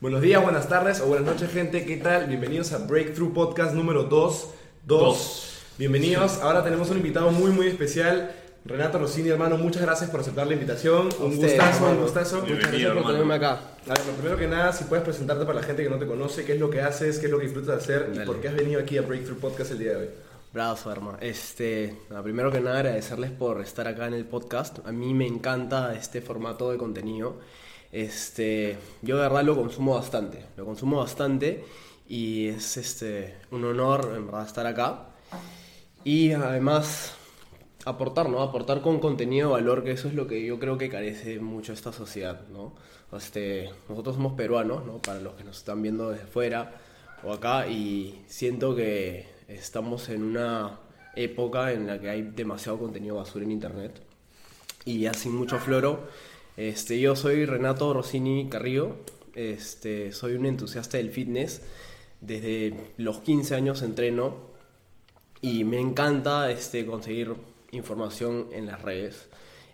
Buenos días, buenas tardes o buenas noches, gente. ¿Qué tal? Bienvenidos a Breakthrough Podcast número 2. Dos. Bienvenidos. Ahora tenemos un invitado muy, muy especial. Renato Rossini, hermano, muchas gracias por aceptar la invitación. Un ustedes, gustazo, un hermano. gustazo. Muchas Muchas gracias por tenerme acá. A ver, lo primero que nada, si puedes presentarte para la gente que no te conoce, qué es lo que haces, qué es lo que disfrutas de hacer y por qué has venido aquí a Breakthrough Podcast el día de hoy. Bravo, hermano. Este, nada, primero que nada, agradecerles por estar acá en el podcast. A mí me encanta este formato de contenido. Este, yo de verdad lo consumo bastante. Lo consumo bastante y es este, un honor, en verdad, estar acá. Y además, aportar, ¿no? Aportar con contenido de valor, que eso es lo que yo creo que carece mucho esta sociedad, ¿no? Este, nosotros somos peruanos, ¿no? Para los que nos están viendo desde fuera o acá, y siento que estamos en una época en la que hay demasiado contenido basura en internet y sin mucho floro. Este, yo soy Renato Rossini Carrillo, este, soy un entusiasta del fitness. Desde los 15 años entreno y me encanta este, conseguir información en las redes.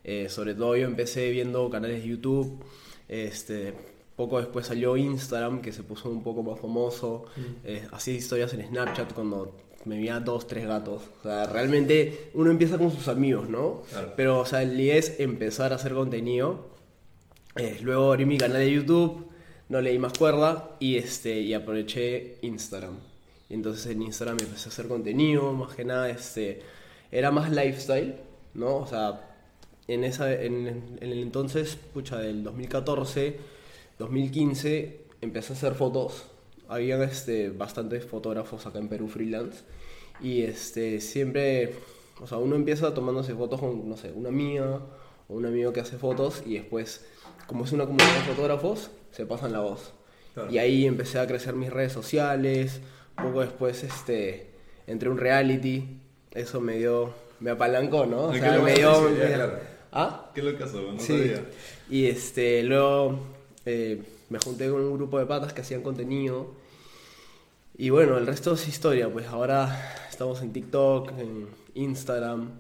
Eh, sobre todo yo empecé viendo canales de YouTube, este, poco después salió Instagram que se puso un poco más famoso, eh, hacía historias en Snapchat cuando me veía dos, tres gatos. O sea, realmente uno empieza con sus amigos, ¿no? Claro. Pero, o sea, el idea es empezar a hacer contenido. Eh, luego abrí mi canal de YouTube, no le di más cuerda y, este, y aproveché Instagram. Y entonces en Instagram empecé a hacer contenido, más que nada, este, era más lifestyle, ¿no? O sea, en, esa, en, el entonces, pucha, del 2014, 2015, empecé a hacer fotos. Había este, bastantes fotógrafos acá en Perú freelance. Y este, siempre, o sea, uno empieza tomándose fotos con, no sé, una amiga o un amigo que hace fotos y después, como es una comunidad de fotógrafos, se pasan la voz. Claro. Y ahí empecé a crecer mis redes sociales. Poco después, este, entré a un reality. Eso me dio, me apalancó, ¿no? O sea, me dio... me- claro. ¿Ah? ¿Qué lo? No Sí. sabía. Y este, luego eh, me junté con un grupo de patas que hacían contenido. Y bueno, el resto es historia. Pues ahora estamos en TikTok, en Instagram.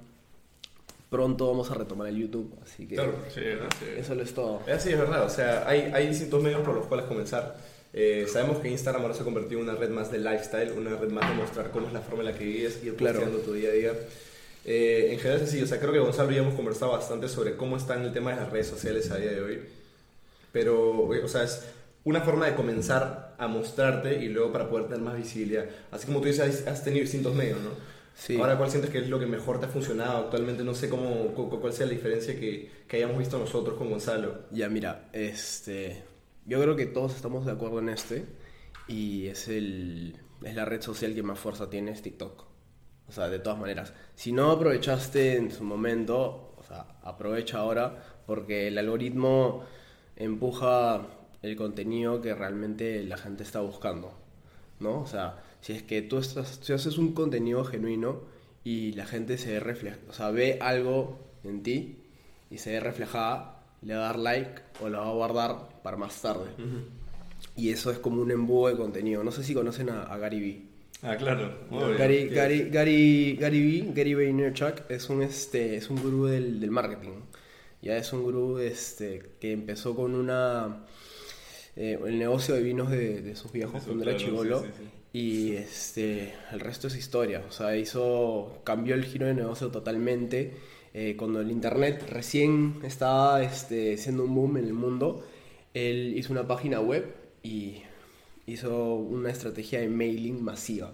Pronto vamos a retomar el YouTube. Así que Claro. Sí, gracias. eso lo es todo. Es así, es verdad. O sea, hay, hay distintos medios por los cuales comenzar. Eh, sabemos que Instagram ahora se ha convertido en una red más de lifestyle, una red más de mostrar cómo es la forma en la que vives y ir Claro. tu día a día. Eh, en general es así, o sea, creo que Gonzalo y yo hemos conversado bastante sobre cómo está en el tema de las redes sociales a día de hoy. Pero, o sea, es una forma de comenzar a mostrarte y luego para poder tener más visibilidad. Así como tú dices, has tenido distintos medios, ¿no? Sí. Ahora, ¿cuál sientes que es lo que mejor te ha funcionado actualmente? No sé cómo, cu- cuál sea la diferencia que, que hayamos visto nosotros con Gonzalo. Ya, mira, este. Yo creo que todos estamos de acuerdo en este. Y es el. Es la red social que más fuerza tiene, es TikTok. O sea, de todas maneras. Si no aprovechaste en su momento, o sea, aprovecha ahora. Porque el algoritmo empuja el contenido que realmente la gente está buscando. ¿No? O sea, si es que tú estás, si haces un contenido genuino y la gente se refleja, o sea, ve algo en ti y se ve reflejada, le va a dar like o la va a guardar para más tarde. Y eso es como un embudo de contenido. No sé si conocen a, a Gary Vee. Ah, claro. Obvio. Gary, ¿qué Gary, Gary, Gary Vee, Gary Vaynerchuk es un, este, es un gurú del, del marketing. Ya es un gurú este, que empezó con una eh, el negocio de vinos de, de sus viejos cuando era chivolo. sí, sí, sí. Y este, el resto es historia. O sea, hizo, cambió el giro de negocio totalmente. Eh, cuando el internet recién estaba este, siendo un boom en el mundo, él hizo una página web y hizo una estrategia de mailing masiva.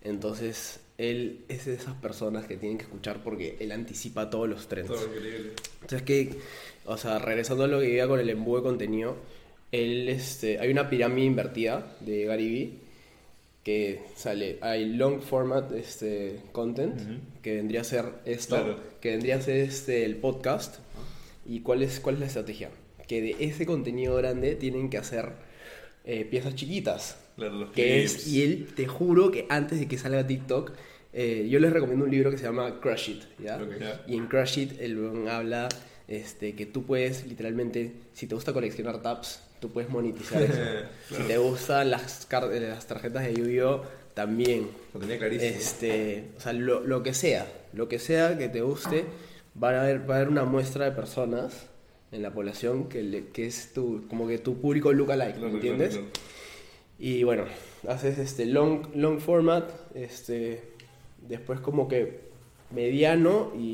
Entonces, él es de esas personas que tienen que escuchar porque él anticipa todos los increíble. Entonces que, o sea, regresando a lo que iba con el embudo de contenido, él, este, hay una pirámide invertida de Gary Vee que sale, hay long format este, content, que vendría a ser esto, Claro. que vendría a ser este, el podcast, y cuál es, cuál es la estrategia, que de ese contenido grande tienen que hacer eh, piezas chiquitas, Claro, los que clips. es, y él, te juro que antes de que salga TikTok, eh, yo les recomiendo un libro que se llama Crush It. Y en Crush It el weón habla este, que tú puedes literalmente, si te gusta coleccionar tabs, tú puedes monetizar eso. Si te gustan las, eh, las tarjetas de Yu-Gi-Oh! también. Lo tenía clarísimo. Este, o sea, lo, lo que sea, lo que sea que te guste, va a haber, va a haber una muestra de personas en la población que, le- que es tu, como que tu público lookalike, Claro, ¿me entiendes? claro, claro. Y bueno, haces este long, long format, este, después como que mediano y,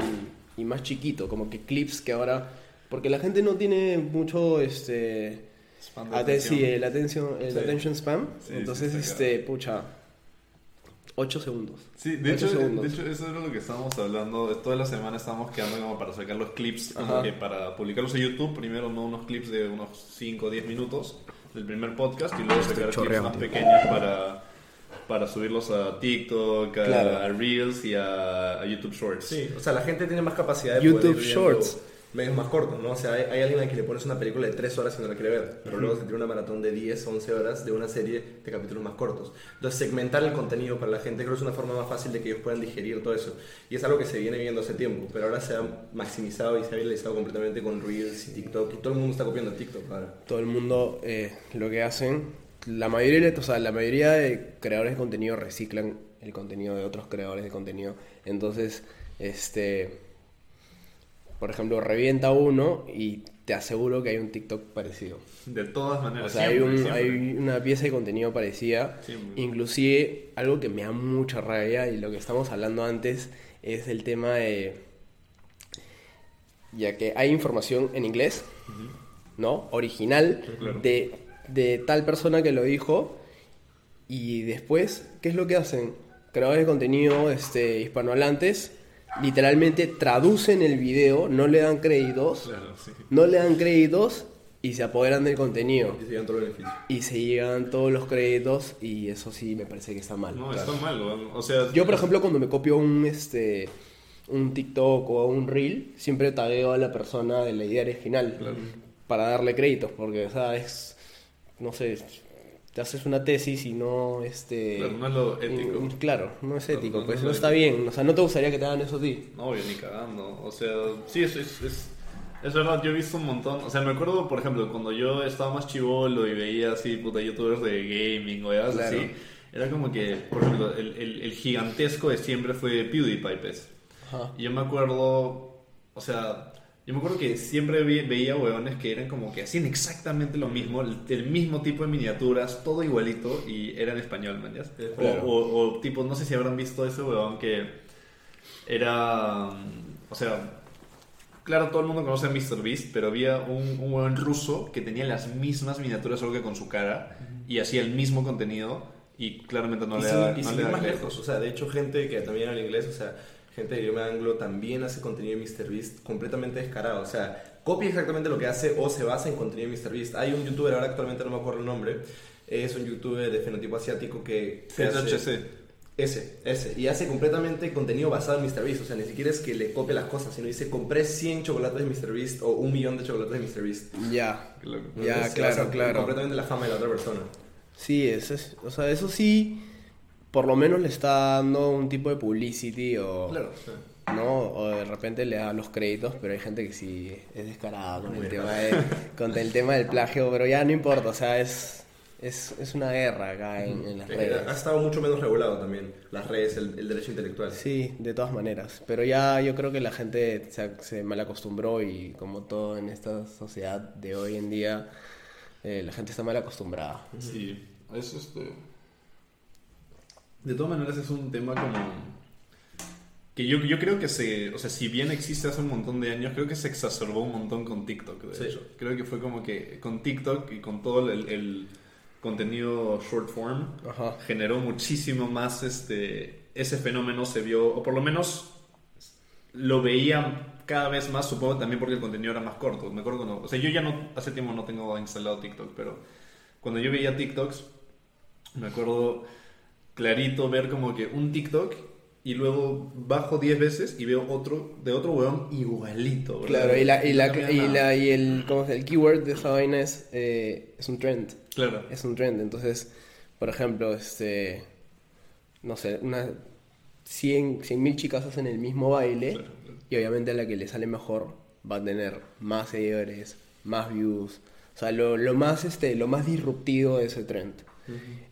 y más chiquito, como que clips que ahora, porque la gente no tiene mucho, este, Spam de aten- atención. sí, el atención, el Sí. attention spam, Sí, entonces, sí, este, pucha, 8 segundos. Sí, de hecho, segundos. de hecho, eso era lo que estábamos hablando. Toda la semana estábamos quedando como para sacar los clips, como Ajá. que para publicarlos en YouTube. Primero, no unos clips de unos 5 o 10 minutos del primer podcast y luego sacar clips más pequeños para, para subirlos a TikTok, a, Claro. a Reels y a, a YouTube Shorts. Sí, o sea, la gente tiene más capacidad de YouTube poder ir viendo Shorts. Medios más cortos, ¿no? O sea, hay, hay alguien a quien le pones una película de 3 horas y no la quiere ver, pero luego se tiene una maratón de 10, 11 horas de una serie de capítulos más cortos. Entonces, segmentar el contenido para la gente creo que es una forma más fácil de que ellos puedan digerir todo eso. Y es algo que se viene viendo hace tiempo, pero ahora se ha maximizado y se ha viralizado completamente con Reels y TikTok, y todo el mundo está copiando TikTok ahora. todo el mundo eh, lo que hacen, la mayoría, o sea, la mayoría de creadores de contenido reciclan el contenido de otros creadores de contenido. Entonces, este, por ejemplo, revienta uno y te aseguro que hay un TikTok parecido. De todas maneras. O sea, hay, un- hay una pieza de contenido parecida. Siempre. Inclusive, algo que me da mucha rabia y lo que estamos hablando antes es el tema de... Ya que hay información en inglés, ¿no? Original, Claro. de, de tal persona que lo dijo. Y después, ¿qué es lo que hacen? Creadores de contenido este, hispanohablantes literalmente traducen el video, no le dan créditos, Claro, sí. no le dan créditos y se apoderan del contenido. Y se llevan todos los beneficios. Y se llegan todos los créditos y eso sí me parece que está mal. No, Claro. está mal. O sea, Yo, por ejemplo, cuando me copio un este un TikTok o un Reel, siempre tagueo a la persona de la idea original para darle créditos, porque, o sea, es, no sé, te haces una tesis y no, este... Claro, no es lo ético. mm, Claro, no es ético, no, pues no no es está ético. bien, o sea, no te gustaría que te hagan eso a ti. No, yo ni cagando. O sea, sí, es, es, es, es verdad, yo he visto un montón. O sea, me acuerdo, por ejemplo, cuando yo estaba más chivolo y veía así, puta, youtubers de gaming o algo Claro. así. Era como que, por ejemplo, el, el, el gigantesco de siempre fue PewDiePie, pues. Ajá. Y yo me acuerdo, o sea, yo me acuerdo que siempre veía huevones que eran como que hacían exactamente lo mismo, el, el mismo tipo de miniaturas, todo igualito y era en español, man, ¿ya? O, Claro. o, o tipo, no sé si habrán visto ese huevón que era, mm, o sea, claro, todo el mundo conoce a MrBeast, pero había un, un huevón ruso que tenía las mismas miniaturas solo que con su cara y hacía el mismo contenido y claramente no y le sin, da y no sin le ir da más lejos, o sea, de hecho gente que también habla inglés, o sea, gente de idioma anglo también hace contenido de MrBeast completamente descarado, o sea, copia exactamente lo que hace o se basa en contenido de MrBeast. Hay un youtuber, ahora actualmente no me acuerdo el nombre, es un youtuber de fenotipo asiático que... ZHC. Ese, ese. Y hace completamente contenido basado en MrBeast. O sea, ni siquiera es que le copie las cosas, sino dice, compré 100 chocolates de MrBeast o un millón de chocolates de MrBeast. Ya. Ya, claro, claro. Completamente en la fama de la otra persona. Sí, eso es, o sea, eso sí, por lo menos le está dando un tipo de publicity o, Claro. ¿no? O de repente le da los créditos, pero hay gente que sí es descarada con el, tema de- con el tema del plagio, pero ya no importa, o sea, es, es, es una guerra acá en, en las Es Ha redes. estado mucho menos regulado también. Las redes, el, el derecho intelectual. Sí, de todas maneras, pero ya yo creo que la gente se, se mal acostumbró y como todo en esta sociedad de hoy en día, eh, la gente está mal acostumbrada. Sí, es este. De todas maneras, es un tema como. Que yo, yo creo que se. O sea, si bien existe hace un montón de años, creo que se exacerbó un montón con TikTok, de Sí. hecho. Creo que fue como que con TikTok y con todo el, el contenido short form, Ajá. generó muchísimo más este. Ese fenómeno se vio, o por lo menos lo veía cada vez más, supongo también porque el contenido era más corto. Me acuerdo cuando, o sea, yo ya no, hace tiempo no tengo instalado TikTok, pero cuando yo veía TikToks, me acuerdo clarito ver como que un TikTok y luego bajo 10 veces y veo otro de otro weón igualito. ¿verdad? Claro, y, la, y, la, y, la- y el, ¿cómo se- el keyword de esa vaina es, eh, es un trend. Claro. Es un trend. Entonces, por ejemplo, este, no sé, unas 100 mil chicas hacen el mismo baile Claro, claro. y obviamente a la que le sale mejor va a tener más seguidores, más views. O sea, lo, lo más, este, lo más disruptivo de ese trend.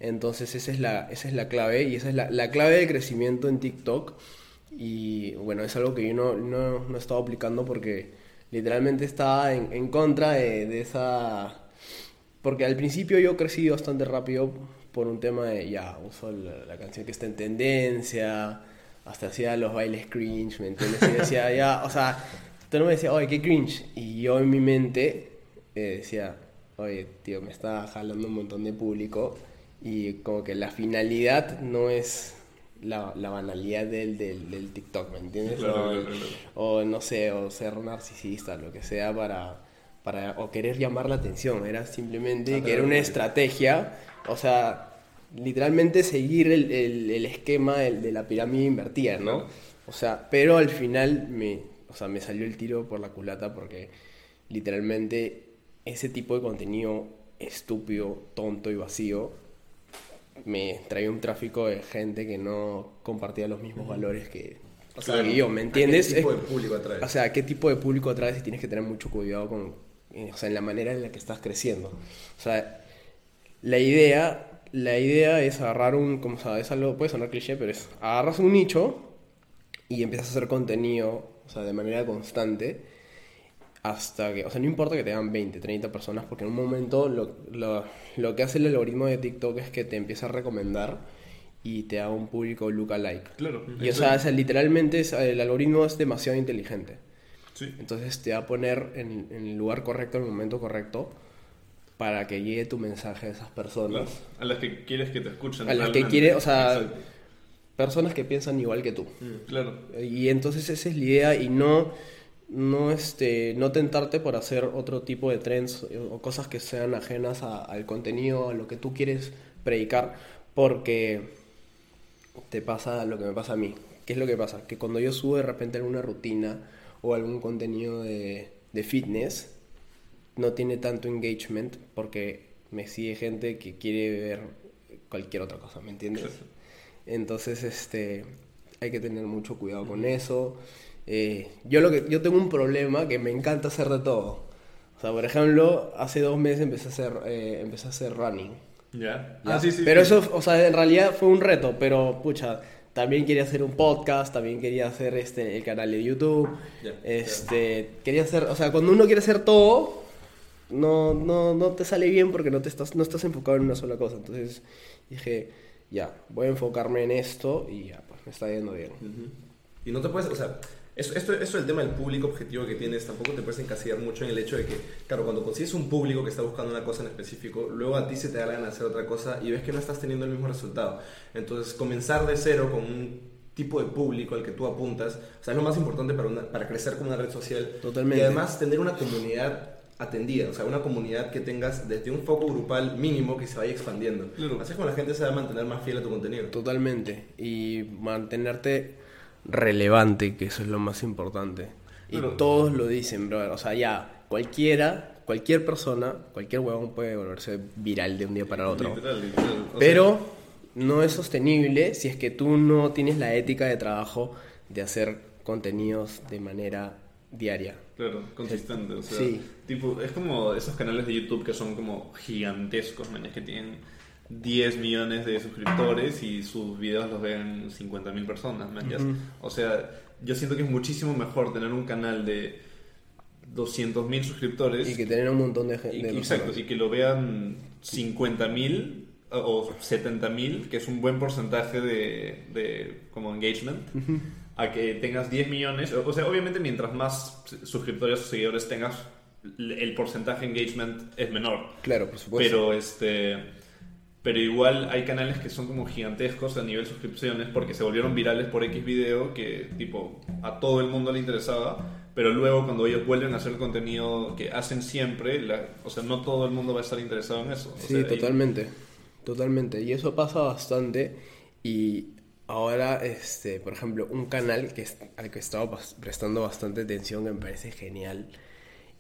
Entonces esa es la, esa es la clave y esa es la, la clave de crecimiento en TikTok. Y bueno, es algo que yo no, no, no he estado aplicando porque literalmente estaba en, en contra de, esa... Porque al principio yo crecí bastante rápido por un tema de, ya, uso la, canción que está en tendencia, hasta hacía los bailes cringe, ¿me entiendes? Y decía, ya, o sea, tú no me decías, oye, qué cringe. Y yo en mi mente eh, decía, oye, tío, me está jalando un montón de público y como que la finalidad no es la, la banalidad del, del, del TikTok, ¿me entiendes? Claro, o, claro, claro. o no sé, o ser narcisista, lo que sea, para, para o querer llamar la atención. Era simplemente que era una estrategia, o sea, literalmente seguir el, el- el esquema del- de la pirámide invertida, ¿no? O sea, pero al final me, o sea, me salió el tiro por la culata porque literalmente ese tipo de contenido estúpido, tonto y vacío me traía un tráfico de gente que no compartía los mismos valores que, O sea, que yo, ¿me ¿a qué entiendes? tipo de público atrae? o sea, qué tipo de público atraes y tienes que tener mucho cuidado con, eh, o sea, en la manera en la que estás creciendo. O sea, la idea, la idea es agarrar un, como sabes, algo puede sonar cliché, pero es agarras un nicho y empiezas a hacer contenido, o sea, de manera constante hasta que, o sea, no importa que te hagan 20, 30 personas, porque en un momento lo, lo, lo que hace el algoritmo de TikTok es que te empieza a recomendar y te da un público lookalike. Claro. Y o sea, sea, literalmente es- el algoritmo es demasiado inteligente. Sí. Entonces te va a poner en, en el lugar correcto, en el momento correcto, para que llegue tu mensaje a esas personas. Claro. A las que quieres que te escuchen. A las que realmente. quiere, o sea, Exacto. personas que piensan igual que tú. Claro. Y entonces esa es la idea y no, no, este, no tentarte por hacer otro tipo de trends o cosas que sean ajenas a- al contenido, a lo que tú quieres predicar, porque te pasa lo que me pasa a mí. ¿Qué es lo que pasa? Que cuando yo subo de repente alguna rutina o algún contenido de, de fitness, no tiene tanto engagement porque me sigue gente que quiere ver cualquier otra cosa, ¿me entiendes? Entonces, este, hay que tener mucho cuidado con eso. Eh, yo, lo que, yo tengo un problema que me encanta hacer de todo. O sea, por ejemplo, hace dos meses empecé a hacer, eh, empecé a hacer running. Ya. ¿ya? Ah, sí, sí. pero sí. eso, o sea, en realidad fue un reto, pero pucha, también quería hacer un podcast, también quería hacer este, el canal de YouTube. Ya, este, quería hacer, o sea, cuando uno quiere hacer todo, no, no, no te sale bien porque no, te estás, no estás enfocado en una sola cosa. Entonces dije, ya, voy a enfocarme en esto y ya, pues me está yendo bien. Ujú. Y no te puedes, o sea, eso, esto, eso del tema del público objetivo que tienes, tampoco te puedes encasillar mucho en el hecho de que, claro, cuando consigues un público que está buscando una cosa en específico, luego a ti se te da la gana hacer otra cosa y ves que no estás teniendo el mismo resultado. Entonces, comenzar de cero con un tipo de público al que tú apuntas, o sea, es lo más importante para, una- para crecer como una red social. Totalmente. Y además tener una comunidad atendida, o sea, una comunidad que tengas desde un foco grupal mínimo que se vaya expandiendo. Claro. Así es como la gente se va a mantener más fiel a tu contenido. Totalmente. Y mantenerte relevante, que eso es lo más importante. Y todos lo dicen, brother. O sea, ya, cualquiera, cualquier persona, cualquier huevón puede volverse viral de un día para el otro. Literal, literal. O sea, Pero no es sostenible si es que tú no tienes la ética de trabajo de hacer contenidos de manera diaria. Claro, consistente. O sea, Sí. tipo, es como esos canales de YouTube que son como gigantescos, man, que tienen 10 millones de suscriptores y sus videos los ven 50.000 personas, man. O sea, yo siento que es muchísimo mejor tener un canal de 200.000 suscriptores Y que tener un montón de y, gente. exacto, y que lo vean 50.000 o 70.000, que es un buen porcentaje de, de como engagement, a que tengas 10 millones. O sea, obviamente mientras más suscriptores o seguidores tengas, el porcentaje de engagement es menor. Claro, por supuesto. Pero este pero igual hay canales que son como gigantescos a nivel suscripciones porque se volvieron virales por X video que tipo a todo el mundo le interesaba, pero luego cuando ellos vuelven a hacer el contenido que hacen siempre, la- o sea, no todo el mundo va a estar interesado en eso. O Sí, sea, totalmente, totalmente. Y eso pasa bastante. Y ahora, este, por ejemplo, un canal que al que pas- prestando bastante atención que me parece genial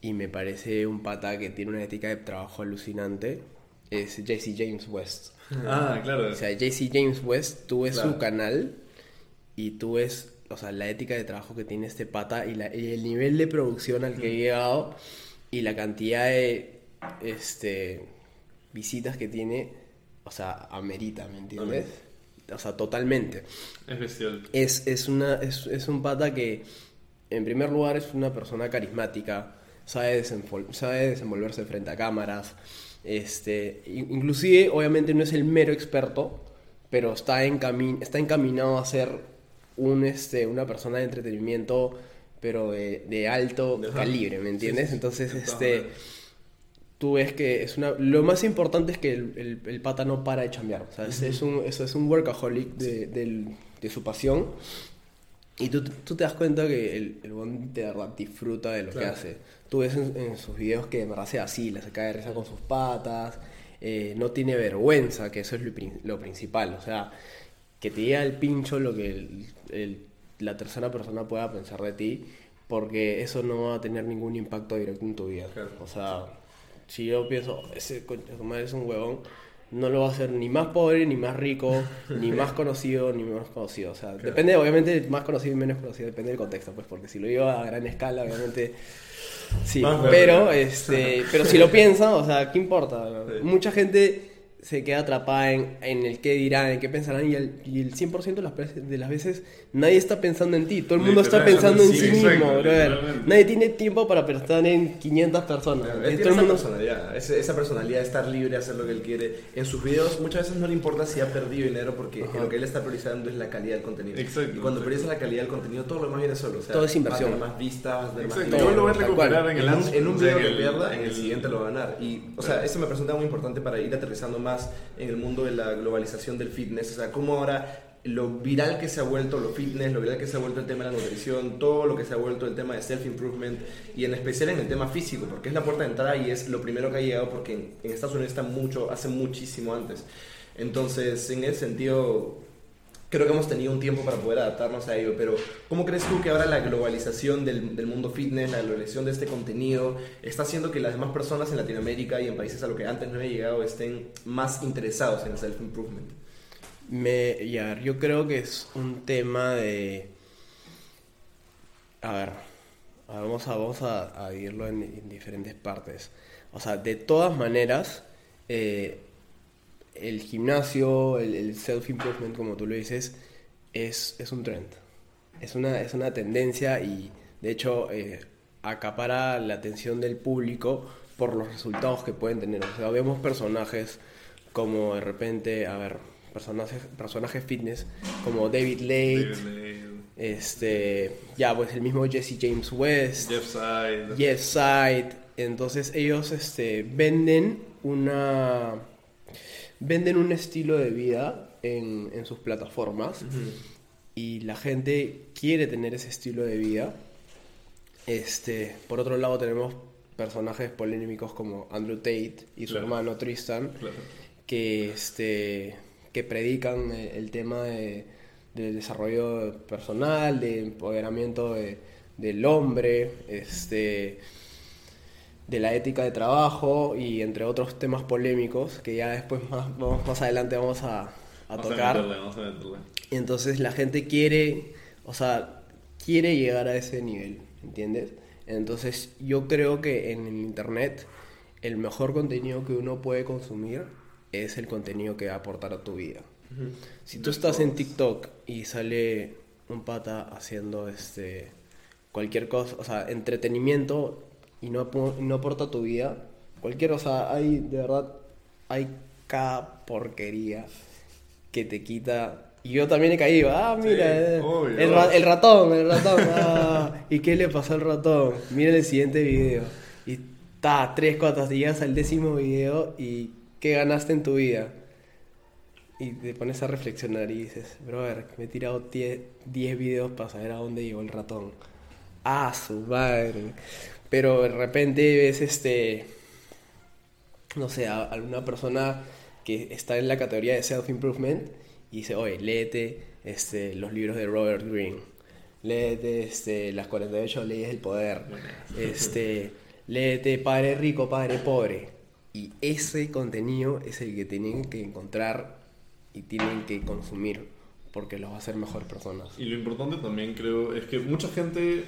y me parece un pata que tiene una ética de trabajo alucinante es JC James West. Ah, claro. O sea, JC James West, tú ves Claro. su canal y tú ves, o sea, la ética de trabajo que tiene este pata y, la- y el nivel de producción al que ha llegado y la cantidad de este, visitas que tiene, o sea, amerita, ¿me entiendes? O sea, totalmente. Es bestial. Es, es, una, es, es un pata que en primer lugar es una persona carismática, sabe, sabe desenvolverse frente a cámaras, este, inclusive obviamente no es el mero experto, pero está, en está encaminado a ser un, este, una persona de entretenimiento, pero de, alto calibre, ¿me entiendes? Entonces, este, tú ves que es una... Lo más importante es que el, el, pata no para de chambear. O sea, es, un, es un workaholic de, de su pasión. Y tú, tú, te das cuenta que el, el buen de verdad disfruta de lo que hace. Tú ves en, sus videos que de verdad se así, se cae de risa con sus patas, eh, no tiene vergüenza, que eso es lo, lo, principal. O sea, que te diga el pincho lo que el, la tercera persona pueda pensar de ti, porque eso no va a tener ningún impacto directo en tu vida. O sea, si yo pienso, ese coño, es un huevón no lo va a hacer ni más pobre, ni más rico, ni más conocido, ni menos conocido. O sea, depende, obviamente, más conocido y menos conocido, depende del contexto, pues, porque si lo lleva a gran escala, obviamente. Sí, pero, este, pero si lo piensa, o sea, ¿qué importa? Mucha gente se queda atrapada en, en, el qué dirán, en qué pensarán, y el, y el 100% de las, de las veces nadie está pensando en ti, todo el mundo está pensando en sí, mismo, Nadie tiene tiempo para pensar en 500 personas. Él tiene esa personalidad, esa personalidad de estar libre, hacer lo que él quiere. En sus videos muchas veces no le importa si ha perdido dinero porque lo que él está priorizando es la calidad del contenido. Y cuando prioriza la calidad del contenido, todo lo demás viene solo. O sea, todo es inversión. más vistas, más Todo lo voy a recuperar en el En un, video que pierda, en el siguiente lo va a ganar. Y, o sea, eso me parece muy importante para ir aterrizando más en el mundo de la globalización del fitness. O sea, cómo ahora lo viral que se ha vuelto lo fitness, lo viral que se ha vuelto el tema de la nutrición, todo lo que se ha vuelto el tema de self-improvement y en especial en el tema físico, porque es la puerta de entrada y es lo primero que ha llegado porque en, Estados Unidos está mucho, hace muchísimo antes. Entonces, en ese sentido, creo que hemos tenido un tiempo para poder adaptarnos a ello, pero ¿cómo crees tú que ahora la globalización del, del, mundo fitness, la globalización de este contenido, está haciendo que las demás personas en Latinoamérica y en países a los que antes no había llegado estén más interesados en el self-improvement? Me, ya, yo creo que es un tema de... A ver, vamos a, vamos a, irlo en, diferentes partes. O sea, de todas maneras, eh, el gimnasio, el, self-improvement, como tú lo dices, es, es un trend. Es una, es una tendencia y, de hecho, eh, acapara la atención del público por los resultados que pueden tener. O sea, vemos personajes como de repente, a ver, personajes, personajes fitness como David Late, este, ya pues el mismo Jesse James West, Jeff Side, Jeff Side. Entonces ellos este, venden una venden un estilo de vida en, en sus plataformas y la gente quiere tener ese estilo de vida. Este, por otro lado tenemos personajes polémicos como Andrew Tate y su hermano Tristan, que, este, que predican el, tema de, desarrollo personal, de empoderamiento del hombre, este, de la ética de trabajo y entre otros temas polémicos que ya después más, más adelante vamos a, tocar. Y entonces la gente quiere, o sea, quiere llegar a ese nivel, ¿entiendes? Entonces yo creo que en el Internet el mejor contenido que uno puede consumir es el contenido que va a aportar a tu vida. Si tú estás en TikTok y sale un pata haciendo este cualquier cosa, o sea, entretenimiento y no, no aporta tu vida, cualquier, o sea, hay, de verdad, hay cada porquería que te quita. Y yo también he caído, ah, mira, eh, el, ratón, el ratón, ah, ¿y qué le pasó al ratón? Mira el siguiente video. Y está, tres, cuatro, días al décimo video y ¿qué ganaste en tu vida? Y te pones a reflexionar y dices, brother, me he tirado 10 videos para saber a dónde llegó el ratón. Ah, su madre pero de repente ves este, no sé, alguna persona que está en la categoría de self-improvement y dice, oye, léete este, los libros de Robert Greene, léete este, las 48 leyes del poder, este, léete Padre Rico, Padre Pobre. Y ese contenido es el que tienen que encontrar y tienen que consumir porque los va a hacer mejor personas. Y lo importante también creo es que mucha gente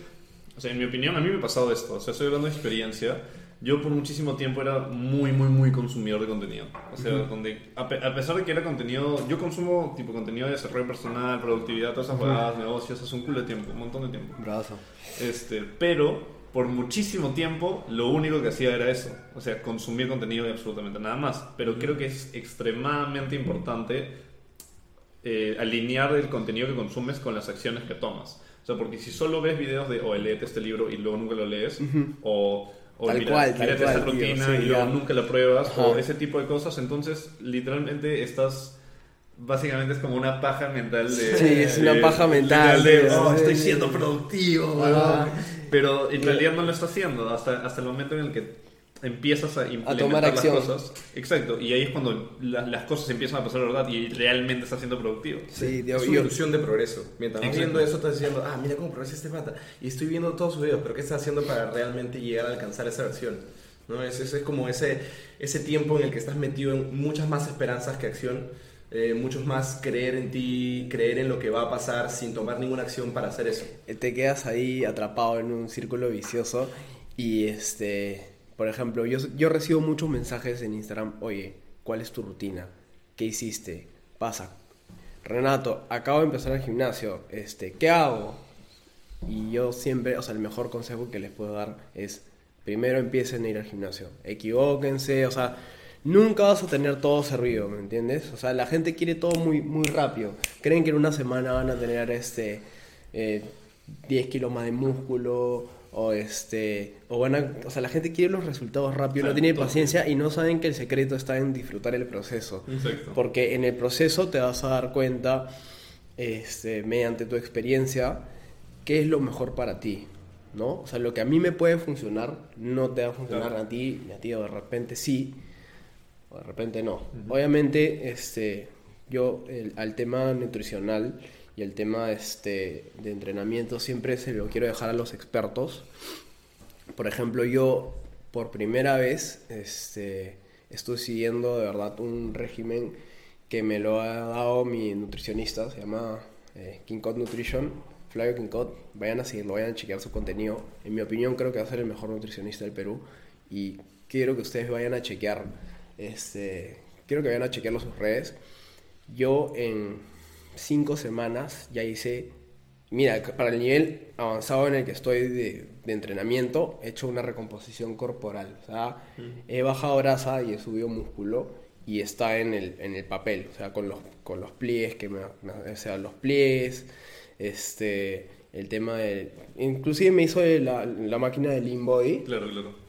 o sea, en mi opinión, a mí me ha pasado esto. O sea, estoy hablando de experiencia. yo por muchísimo tiempo era muy, muy, muy consumidor de contenido. O sea, donde, a, pe- a pesar de que era contenido, yo consumo tipo contenido de desarrollo personal, productividad, todas esas jugadas, negocios, hace un culo de tiempo, un montón de tiempo. Brazo. Este, pero por muchísimo tiempo lo único que hacía era eso, o sea, consumir contenido y absolutamente nada más. Pero creo que es extremadamente importante eh, alinear el contenido que consumes con las acciones que tomas. O sea, porque si solo ves videos de, o léete este libro y luego nunca lo lees, o, o Tal mira, cual, tal mírate cual, esta tío, rutina sí, y luego ya. nunca la pruebas, Ajá. o ese tipo de cosas, entonces literalmente estás... Básicamente es como una paja mental de... Sí, es una de- paja mental, de, "Oh, estoy siendo productivo, Ajá. huevón". Pero en realidad no lo está haciendo hasta, hasta el momento en el que empiezas a implementar tomar las acción. cosas. Exacto, y ahí es cuando la- las cosas empiezan a pasar verdad y realmente estás siendo productivo. Sí, tío, es una ilusión de progreso. Mientras Exacto. viendo eso, estás diciendo, ah, mira cómo progresa este pata. Y estoy viendo todos sus videos, pero ¿qué está haciendo para realmente llegar a alcanzar esa versión? ¿No? Es, es, es como ese, ese tiempo en el que estás metido en muchas más esperanzas que acción. eh, muchos más creer en ti, creer en lo que va a pasar sin tomar ninguna acción para hacer eso. te quedas ahí atrapado en un círculo vicioso y este, por ejemplo, yo, yo recibo muchos mensajes en Instagram, oye, ¿cuál es tu rutina? ¿Qué hiciste? Pasa. Renato, acabo de empezar el gimnasio, este, ¿qué hago? Y yo siempre, o sea, el mejor consejo que les puedo dar es, primero empiecen a ir al gimnasio, equivóquense, o sea, nunca vas a tener todo servido, ¿me entiendes? O sea, la gente quiere todo muy, muy rápido. Creen que en una semana van a tener este eh, 10 kilos más de músculo o este o van a, o sea, la gente quiere los resultados rápido, no tiene paciencia y no saben que el secreto está en disfrutar el proceso. Exacto. Porque en el proceso te vas a dar cuenta, este, mediante tu experiencia, qué es lo mejor para ti, ¿no? O sea, lo que a mí me puede funcionar, no te va a funcionar Claro. a ti, ni a ti, o de repente sí, o de repente no. Obviamente, este, yo el- al tema nutricional y el tema este, de entrenamiento siempre se lo quiero dejar a los expertos. Por ejemplo, yo por primera vez este, estoy siguiendo de verdad un régimen que me lo ha dado mi nutricionista, se llama eh, King Cod Nutrition, Flavio Cod. Vayan a seguirlo, vayan a chequear su contenido. En mi opinión creo que va a ser el mejor nutricionista del Perú y quiero que ustedes vayan a chequear, este, quiero que vayan a chequearlo sus redes. Yo en cinco semanas ya hice, mira, para el nivel avanzado en el que estoy de, de entrenamiento, he hecho una recomposición corporal. O sea, he bajado grasa y he subido músculo y está en el, en el papel, o sea, con los, con los pliegues, que me, o sea, los pliegues, este, el tema de... Inclusive me hizo la, la máquina de Lean Body. Claro, claro.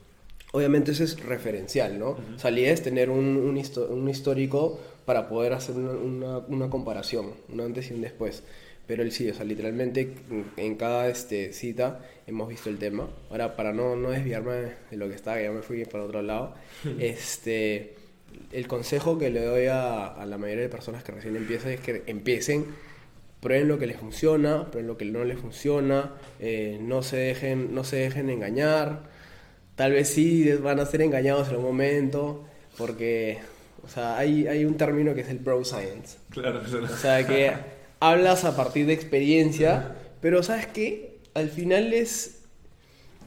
Obviamente eso es referencial, ¿no? O sea, la idea es tener un, un, histo- un histórico para poder hacer una, una, una comparación, un antes y un después. Pero él sí, o sea, literalmente en, cada este, cita hemos visto el tema. Ahora, para no, no desviarme de lo que estaba, que ya me fui para otro lado, este, el consejo que le doy a, a la mayoría de personas que recién empiezan es que empiecen prueben lo que les funciona, prueben lo que no les funciona, eh, no, se dejen, no se dejen engañar, tal vez sí van a ser engañados en un momento, porque, o sea, hay, hay un término que es el bro science, Claro, claro. o sea, que hablas a partir de experiencia, pero ¿sabes qué? Al final es,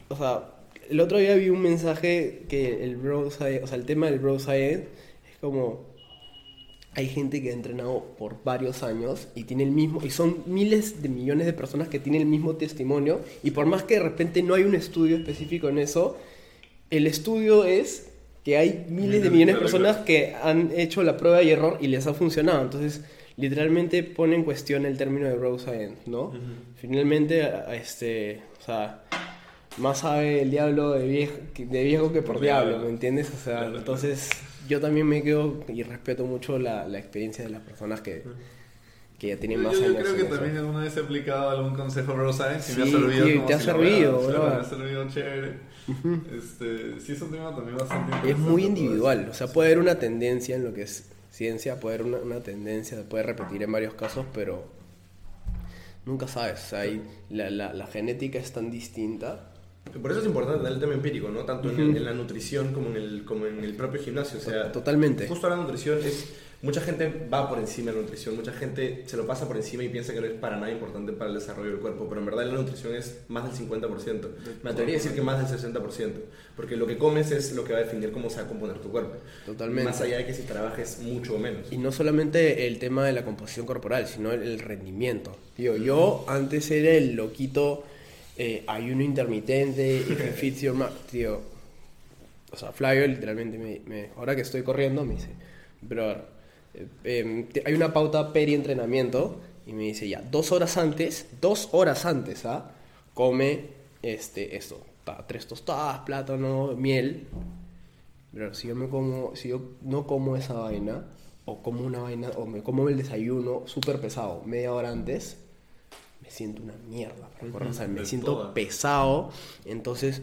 o sea, el otro día vi un mensaje que el bro science, o sea, el tema del bro science es como hay gente que ha entrenado por varios años y tiene el mismo y son miles de millones de personas que tienen el mismo testimonio y por más que de repente no hay un estudio específico en eso, el estudio es que hay miles de millones de personas que han hecho la prueba y error y les ha funcionado. Entonces, literalmente pone en cuestión el término de bro science, ¿no? Finalmente, este, o sea, más sabe el diablo de viejo, que- de viejo que por diablo, diablo. ¿me entiendes? O sea, Claro, entonces yo también me quedo y respeto mucho la, la experiencia de las personas que, que ya tienen Yo, más yo años. creo en que eso. también alguna vez he aplicado algún consejo bro science y me ha Sí, servido como te ha si servido, hubiera- bro. Me ha servido chévere. Este, sí, es un tema también bastante Es interesante muy todo individual, o sea, puede haber una tendencia en lo que es ciencia, puede haber una, una tendencia, se puede repetir en varios casos, pero nunca sabes, o sea, hay- la, la, la genética es tan distinta. Por eso es importante tener el tema empírico, ¿no? Tanto en, en la nutrición como en, el, como en el propio gimnasio. O sea, Totalmente. Justo la nutrición es mucha gente va por encima de la nutrición, mucha gente se lo pasa por encima y piensa que no es para nada importante para el desarrollo del cuerpo, pero en verdad la nutrición es más del 50%. Me atrevería a decir que más del 60%, porque lo que comes es lo que va a definir cómo se va a componer tu cuerpo. Totalmente. Más allá de que si trabajes mucho o menos. Y no solamente el tema de la composición corporal, sino el, rendimiento. Tío, yo antes era el loquito eh, ayuno intermitente, if it your Tío, o sea, Flavio literalmente me, me- ahora que estoy corriendo me dice, brother, eh, em, hay una pauta peri-entrenamiento y me dice ya, dos horas antes, dos horas antes, ¿ah? Come este, esto, ta, tres tostadas, plátano, miel, pero si yo me como, si yo no como esa vaina, o como una vaina, o me como el desayuno súper pesado media hora antes, me siento una mierda. ¿recuerdas? O sea, me siento pesado. Entonces,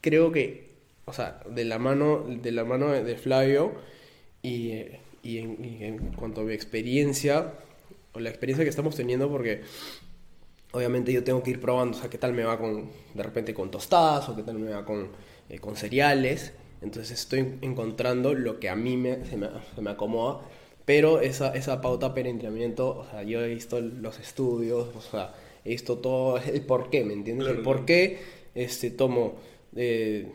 creo que, o sea, de la mano de, la mano de, de Flavio y, eh, y en, y en cuanto a mi experiencia, o la experiencia que estamos teniendo, porque obviamente yo tengo que ir probando, o sea, qué tal me va con, de repente con tostadas, o qué tal me va con, eh, con cereales. Entonces estoy encontrando lo que a mí me, se, me, se me acomoda, pero esa, esa pauta para entrenamiento, o sea, yo he visto los estudios, o sea, he visto todo el por qué, ¿me entiendes? El por qué este, tomo eh,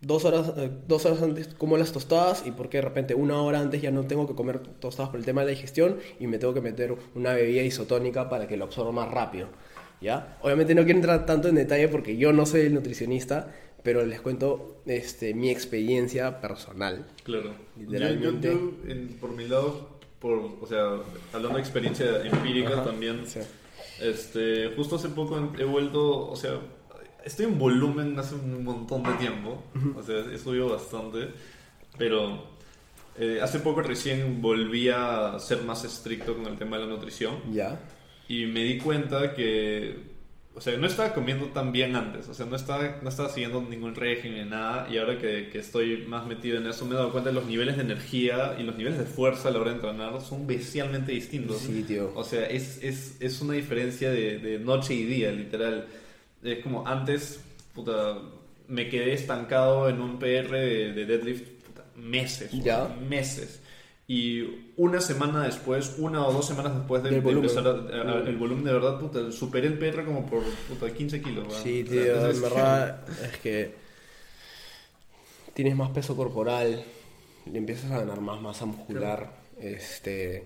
dos, horas, eh, dos horas antes como las tostadas y por qué de repente una hora antes ya no tengo que comer tostadas por el tema de la digestión y me tengo que meter una bebida isotónica para que lo absorba más rápido. ¿Ya? Obviamente no quiero entrar tanto en detalle porque yo no soy el nutricionista, pero les cuento este, mi experiencia personal. Claro. Literalmente. Yo, yo- yo, en- por mi lado, por, o sea, hablando de experiencia empírica Ajá, también, sí. este, justo hace poco he vuelto, o sea, estoy en volumen hace un montón de tiempo, o sea, he subido bastante, pero eh, hace poco recién volví a ser más estricto con el tema de la nutrición ¿Ya? y me di cuenta que, o sea, no estaba comiendo tan bien antes, o sea, no estaba, no estaba siguiendo ningún régimen ni nada, y ahora que, que estoy más metido en eso me he dado cuenta de los niveles de energía y los niveles de fuerza a la hora de entrenar son bestialmente distintos. Sí, tío. O sea, es, es, es una diferencia de, de noche y día, literal. Es como antes, puta, me quedé estancado en un PR de, de deadlift puta, meses, Ya. meses. Y una semana después, una o dos semanas después de, volumen. empezar a- a- el volumen de verdad, puta, superé el PR como por puta, 15 kilos. weón. Sí, O sea, tío, en verdad es que tienes más peso corporal, le empiezas a ganar más masa muscular, este,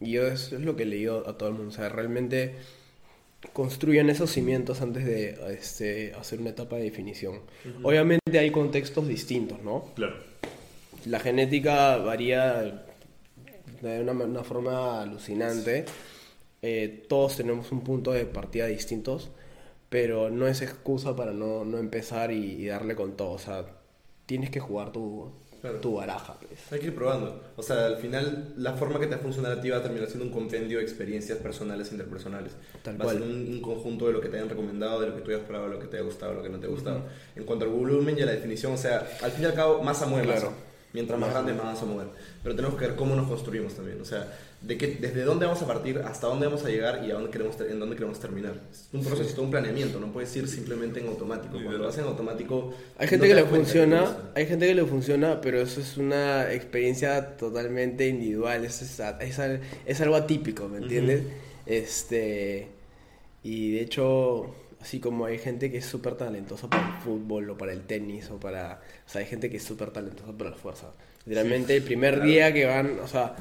y yo eso es lo que le digo a todo el mundo, o sea, realmente construyan esos cimientos antes de este, hacer una etapa de definición. Obviamente hay contextos distintos, ¿no? Claro. La genética varía de una, una forma alucinante. Eh, todos tenemos un punto de partida distintos, pero no es excusa para no, no empezar y, y darle con todo. O sea, tienes que jugar tu, Claro. tu baraja. pues. Hay que ir probando. O sea, al final, la forma que te va a funcionar a ti va a terminar siendo un compendio de experiencias personales e interpersonales. Tal va a ser cual. un, un conjunto de lo que te hayan recomendado, de lo que tú hayas probado, de lo que te haya gustado, de lo que no te ha gustado. En cuanto al volumen y a la definición, o sea, al fin y al cabo, masa mueve Claro. masa. Mientras más grande, más vamos a mover. Pero tenemos que ver cómo nos construimos también. O sea, de qué, desde dónde vamos a partir, hasta dónde vamos a llegar y a dónde queremos, en dónde queremos terminar. Es un proceso, es todo un planeamiento. No puedes ir simplemente en automático. Cuando Literal. vas en automático... Hay no gente te que le que funciona, hay gente que le funciona, pero eso es una experiencia totalmente individual, es, es, al- es algo atípico, ¿me entiendes? Este, y de hecho, así como hay gente que es súper talentosa para el fútbol o para el tenis o para, o sea, hay gente que es súper talentosa para la fuerza. Literalmente el primer claro. día que van, o sea,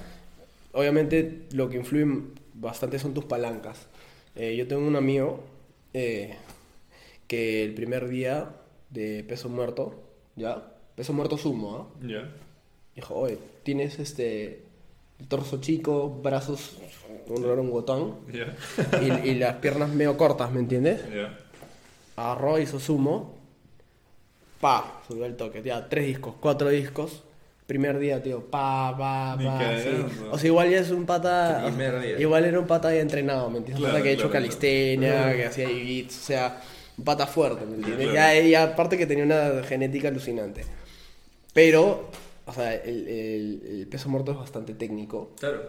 obviamente lo que influye bastante son tus palancas. Eh, yo tengo un amigo eh, que el primer día de peso muerto, ¿ya? Peso muerto sumo, ¿ah? Ya. Dijo, oye, tienes este el torso chico, brazos un orangután Ya. y, y las piernas medio cortas, ¿me entiendes? Ya. Agarró, hizo sumo, pa, subió el toque, ya, tres discos, cuatro discos. Primer día, tío, pa, pa, pa. sí. cagando. O sea, igual ya es un pata. Primer día. Igual era un pata ya entrenado, ¿me entiendes? Un Claro, pata que ha hecho claro, calistenia, que hacía jiu-jitsu, o sea, un pata fuerte, ¿me entiendes? Claro. Ya, y aparte que tenía una genética alucinante. Pero, o sea, el, el- el peso muerto es bastante técnico. Claro.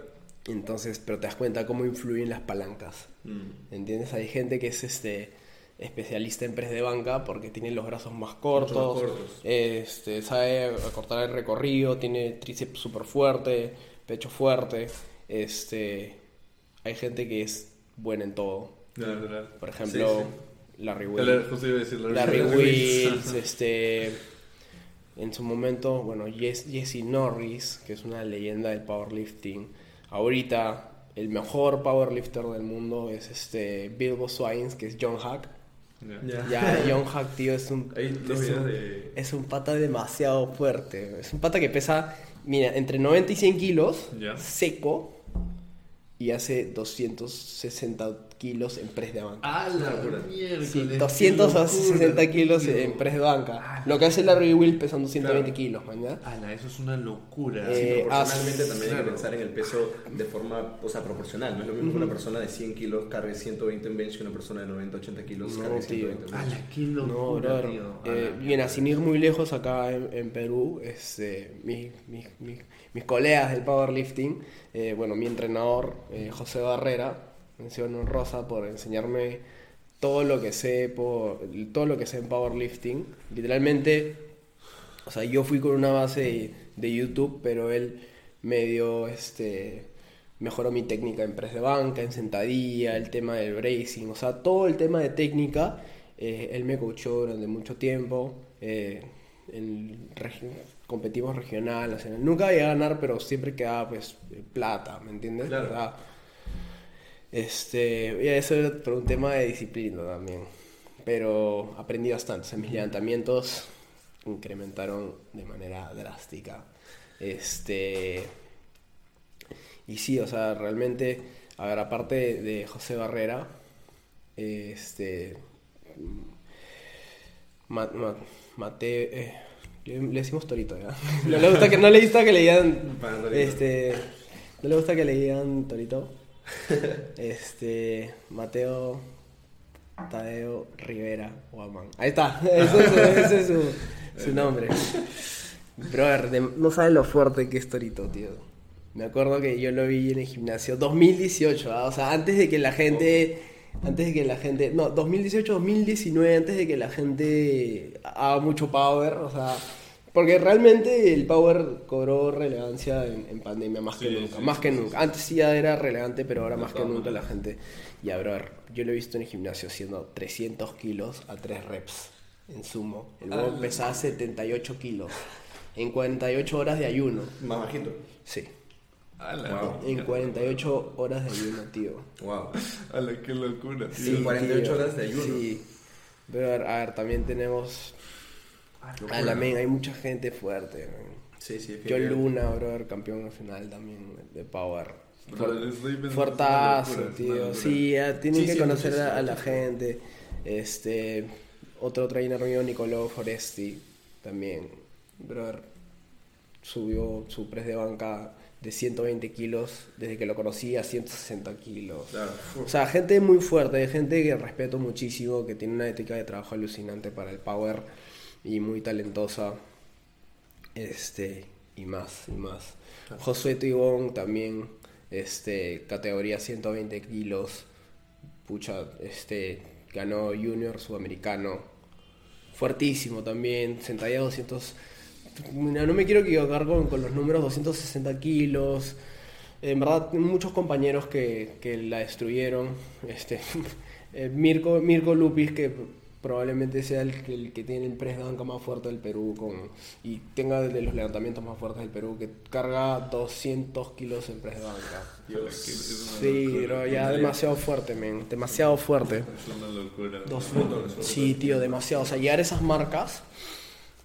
Entonces, pero te das cuenta cómo influyen las palancas. Mm. ¿Entiendes? Hay gente que es este especialista en press de banca porque tiene los brazos más cortos, Mucho más cortos. Este, sabe acortar el recorrido, tiene tríceps súper fuerte, pecho fuerte. Este, hay gente que es buena en todo. Por ejemplo, Sí, Larry Wills. Justo iba a decir Larry, Larry Wills. Wills, este, en su momento, bueno, Jess- Jesse Norris, que es una leyenda del powerlifting. Ahorita, el mejor powerlifter del mundo es este Bilbo Swines, que es John Hack. Ya. Ya, John Hack, tío, es un, Hay dos es videos un, de... es un pata demasiado fuerte. Es un pata que pesa, mira, entre 90 y 100 kilos, seco, y hace 260 kilos en press de banca. ¡Ah, la mierda! Sí, 260 kilos en press de banca. Lo que hace Larry Will pesando 120 Claro. kilos, man, ¡Hala, eso es una locura! Eh, Sí, proporcionalmente ah, también hay que pensar en el peso de forma, o sea, proporcional. No es lo mismo que una persona de 100 kilos cargue 120 en bench que una persona de 90, 80 kilos No, cargue tío. 120 en bench. ¡Hala, qué No, locura, brother. tío! Eh, ¡Hala, bien, sin ir muy lejos acá en, en Perú, mis, mis, mis, mis colegas del powerlifting, eh, bueno, mi entrenador, eh, José Barrera, mención honrosa por enseñarme todo lo que sé, por, todo lo que sé en powerlifting. Literalmente, o sea, yo fui con una base de, de YouTube, pero él me dio, este, mejoró mi técnica en press de banca, en sentadilla, el tema del bracing, o sea, todo el tema de técnica, eh, él me coachó durante mucho tiempo. eh, en regi- competimos regional, nacional. Nunca llegué a ganar, pero siempre quedaba pues plata, ¿me entiendes? Claro. O sea, este, y eso era por un tema de disciplina también. Pero aprendí bastante. O sea, mis levantamientos incrementaron de manera drástica. Este. Y sí, o sea, realmente, a ver, aparte de, José Barrera, este. Ma- ma- Mate. eh, le, decimos Torito, ¿ya? No le gusta que, no le gusta que le digan. Este. No le gusta que le digan Torito. Este. Mateo. Tadeo Rivera Guamán. Ahí está. Ese es, su, nombre. Brother, no sabes lo fuerte que es Torito, tío. Me acuerdo que yo lo vi en el gimnasio 2018, ¿ah? o sea, antes de que la gente, antes de que la gente, no, 2018, 2019, antes de que la gente haga mucho power, o sea, porque realmente el power cobró relevancia en, en pandemia más que nunca, sí, más sí, que sí, nunca. Antes sí ya era relevante, pero ahora más que nunca la gente, ya, brother, yo lo he visto en el gimnasio haciendo 300 kilos a 3 reps en sumo. El huevón Ah. pesaba 78 kilos en 48 horas de ayuno. Más bajito. Sí. En 48 horas de ayuno, tío. Wow. ¡Hala, qué locura, tío! Sí, 48 horas de ayuno. Sí. Pero a ver, a ver, también tenemos. A la men, hay mucha gente fuerte. man. Sí, sí. Definitivamente. Luna, brother, campeón nacional también de Power. Fuertazo, tío. Sí, ya tienen Sí, que sí, conocer a, a la gente. Este, otro trainer mío, Nicolò Foresti, también, brother, subió su press de banca de 120 kilos desde que lo conocí a 160 kilos. Claro. O sea, gente muy fuerte, gente que respeto muchísimo, que tiene una ética de trabajo alucinante para el power y muy talentosa. Este, y más, y más. Josué Tibón también, este, categoría 120 kilos. Pucha, este, ganó Junior Sudamericano. Fuertísimo también, sentadilla 200. Mira, no me quiero equivocar con, con los números 260 kilos. En verdad, muchos compañeros que, que la destruyeron. Este, eh, Mirko, Mirko Lupis, que probablemente sea el, que- el que tiene el press de banca más fuerte del Perú con, y tenga de los levantamientos más fuertes del Perú, que carga 200 kilos en press de banca. Sí, pero ya demasiado fuerte, men. Demasiado fuerte. Es una locura. Dos- sí, tío, demasiado. O sea, llegar a esas marcas,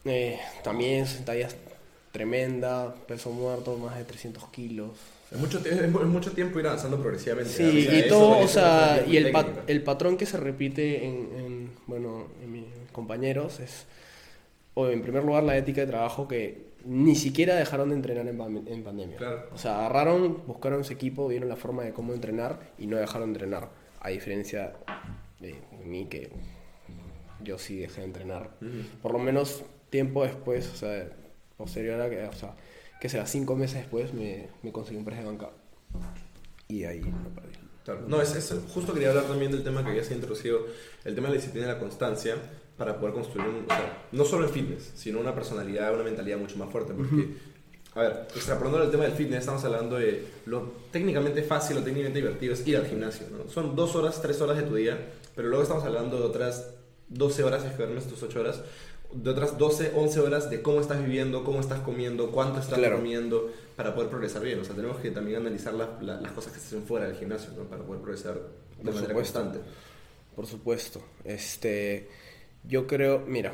eh, también sentadillas tremenda, peso muerto, más de 300 kilos. Es mucho, es mu- es mucho tiempo ir avanzando progresivamente. Sí. O sea, y eso- todo, o eso sea, requiere y el, el patrón que se repite en, en, bueno, en mis compañeros es, o en primer lugar, la ética de trabajo que ni siquiera dejaron de entrenar en, en pandemia. Claro. O sea, agarraron, buscaron su equipo, vieron la forma de cómo entrenar y no dejaron de entrenar. A diferencia de mí, que yo sí dejé de entrenar. Por lo menos tiempo después, o sea, posterior a que, o sea, que sea cinco meses después, me, me conseguí un press de banca. Y ahí lo perdí. Claro. No, es, es- justo quería hablar también del tema que habías introducido, el tema de la disciplina y la constancia para poder construir un, o sea, no solo el fitness, sino una personalidad, una mentalidad mucho más fuerte. Porque, a ver, extrapolando el tema del fitness, estamos hablando de lo técnicamente fácil o técnicamente divertido es ir al gimnasio. ¿no? Son dos horas, tres horas de tu día, pero luego estamos hablando de otras 12 horas, es que duermes tus 8 horas, de otras 12, 11 horas de cómo estás viviendo, cómo estás comiendo, cuánto estás Claro. comiendo para poder progresar bien. O sea, tenemos que también analizar la- la- las cosas que se hacen fuera del gimnasio ¿no? para poder progresar de Por manera supuesto. constante. Por supuesto. Este, yo creo, mira,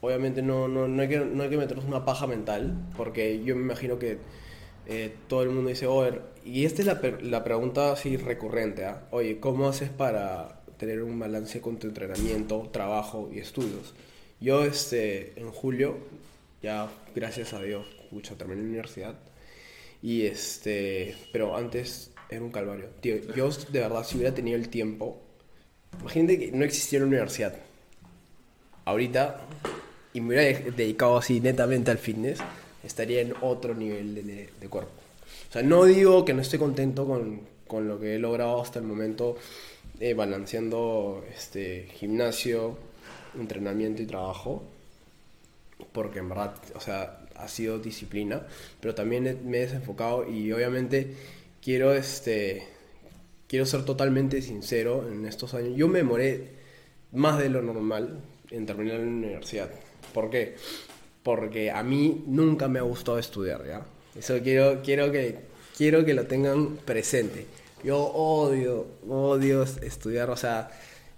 obviamente no, no, no, hay que, no hay que meternos una paja mental, porque yo me imagino que eh, todo el mundo dice, oye, y esta es la, la pregunta así recurrente, ¿ah? oye, ¿cómo haces para tener un balance con tu entrenamiento, trabajo y estudios? Yo, este, en julio, ya gracias a Dios, pucha, terminé la universidad, y este, pero antes era un calvario. Tío, yo de verdad, si hubiera tenido el tiempo, imagínate que no existiera una universidad. Ahorita, y me hubiera de- dedicado así netamente al fitness, estaría en otro nivel de, de- de cuerpo. O sea, no digo que no esté contento con, con lo que he logrado hasta el momento, eh, balanceando este, gimnasio, entrenamiento y trabajo porque en verdad, o sea, ha sido disciplina, pero también me he desenfocado y obviamente quiero, este, quiero ser totalmente sincero en estos años. Yo me demoré más de lo normal en terminar la universidad. ¿Por qué? Porque a mí nunca me ha gustado estudiar, ¿ya? Eso quiero, quiero, que, quiero que lo tengan presente. Yo odio, odio estudiar, o sea,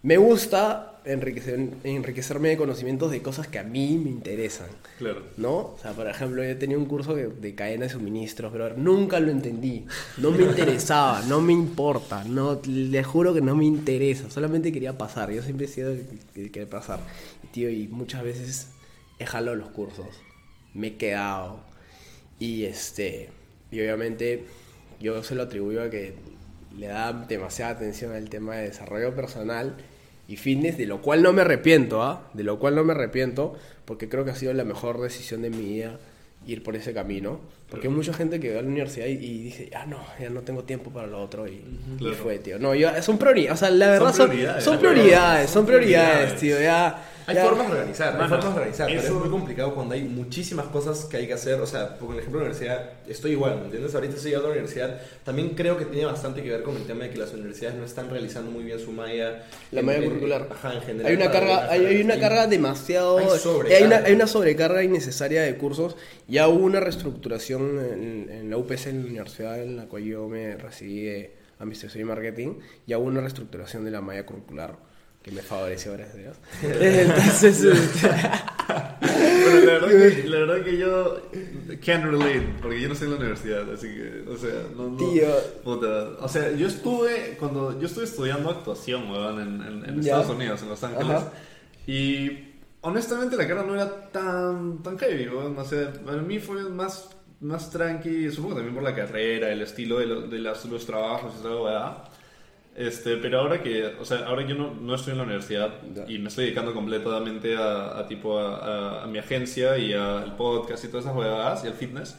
me gusta enriquecer, enriquecerme de conocimientos de cosas que a mí me interesan. Claro. ¿No? O sea, por ejemplo, yo tenía un curso de, de cadena de suministros, pero nunca lo entendí. No me interesaba, no me importa. No, le juro que no me interesa. Solamente quería pasar. Yo siempre he sido el que quería pasar. Y, tío, y muchas veces he jalado los cursos. Me he quedado. Y este. Y obviamente yo se lo atribuyo a que le da demasiada atención al tema de desarrollo personal y fitness, de lo cual no me arrepiento, ¿ah? De lo cual no me arrepiento, porque creo que ha sido la mejor decisión de mi vida ir por ese camino. Porque hay mucha gente que va a la universidad y, y dice, ah, no, ya no tengo tiempo para lo otro. Y, y Claro. fue, tío. No, yo, son prioridades, o sea, la verdad son, prioridades, son prioridades, son Son prioridades, prioridades. tío. Ya, Hay ya- formas de organizar, hay formas de organizar, pero es muy complicado cuando hay muchísimas cosas que hay que hacer. O sea, por ejemplo, la universidad, estoy igual, ¿me entiendes? Ahorita estoy llegando a la universidad. También creo que tiene bastante que ver con el tema de que las universidades no están realizando muy bien su malla. La malla curricular. Ajá, en general. Hay una carga, hay, hay una carga demasiado. Hay eh, sobrecarga. hay, una, hay una sobrecarga innecesaria de cursos. Ya hubo una reestructuración en, en la UPC, en la universidad en la cual yo me recibí de Administración y Marketing. Ya hubo una reestructuración de la malla curricular que me favoreció, gracias a Dios. Entonces, este, Pero la verdad, que, la verdad que yo can't relate, porque yo no estoy en la universidad, así que, o sea, no, no Tío. puta. O sea, yo estuve, cuando yo estuve estudiando actuación, weón, en, en- en Ya. Estados Unidos, en Los Ángeles, Ajá. y honestamente la carrera no era tan, tan heavy, weón, o sea, para mí fue más, más tranqui, supongo también por la carrera, el estilo de, lo- de las- los trabajos y la weá. Este, pero ahora que, o sea, ahora yo no, no estoy en la universidad Ya. y me estoy dedicando completamente a, a tipo a, a- a mi agencia y al podcast y todas esas huevadas y al fitness,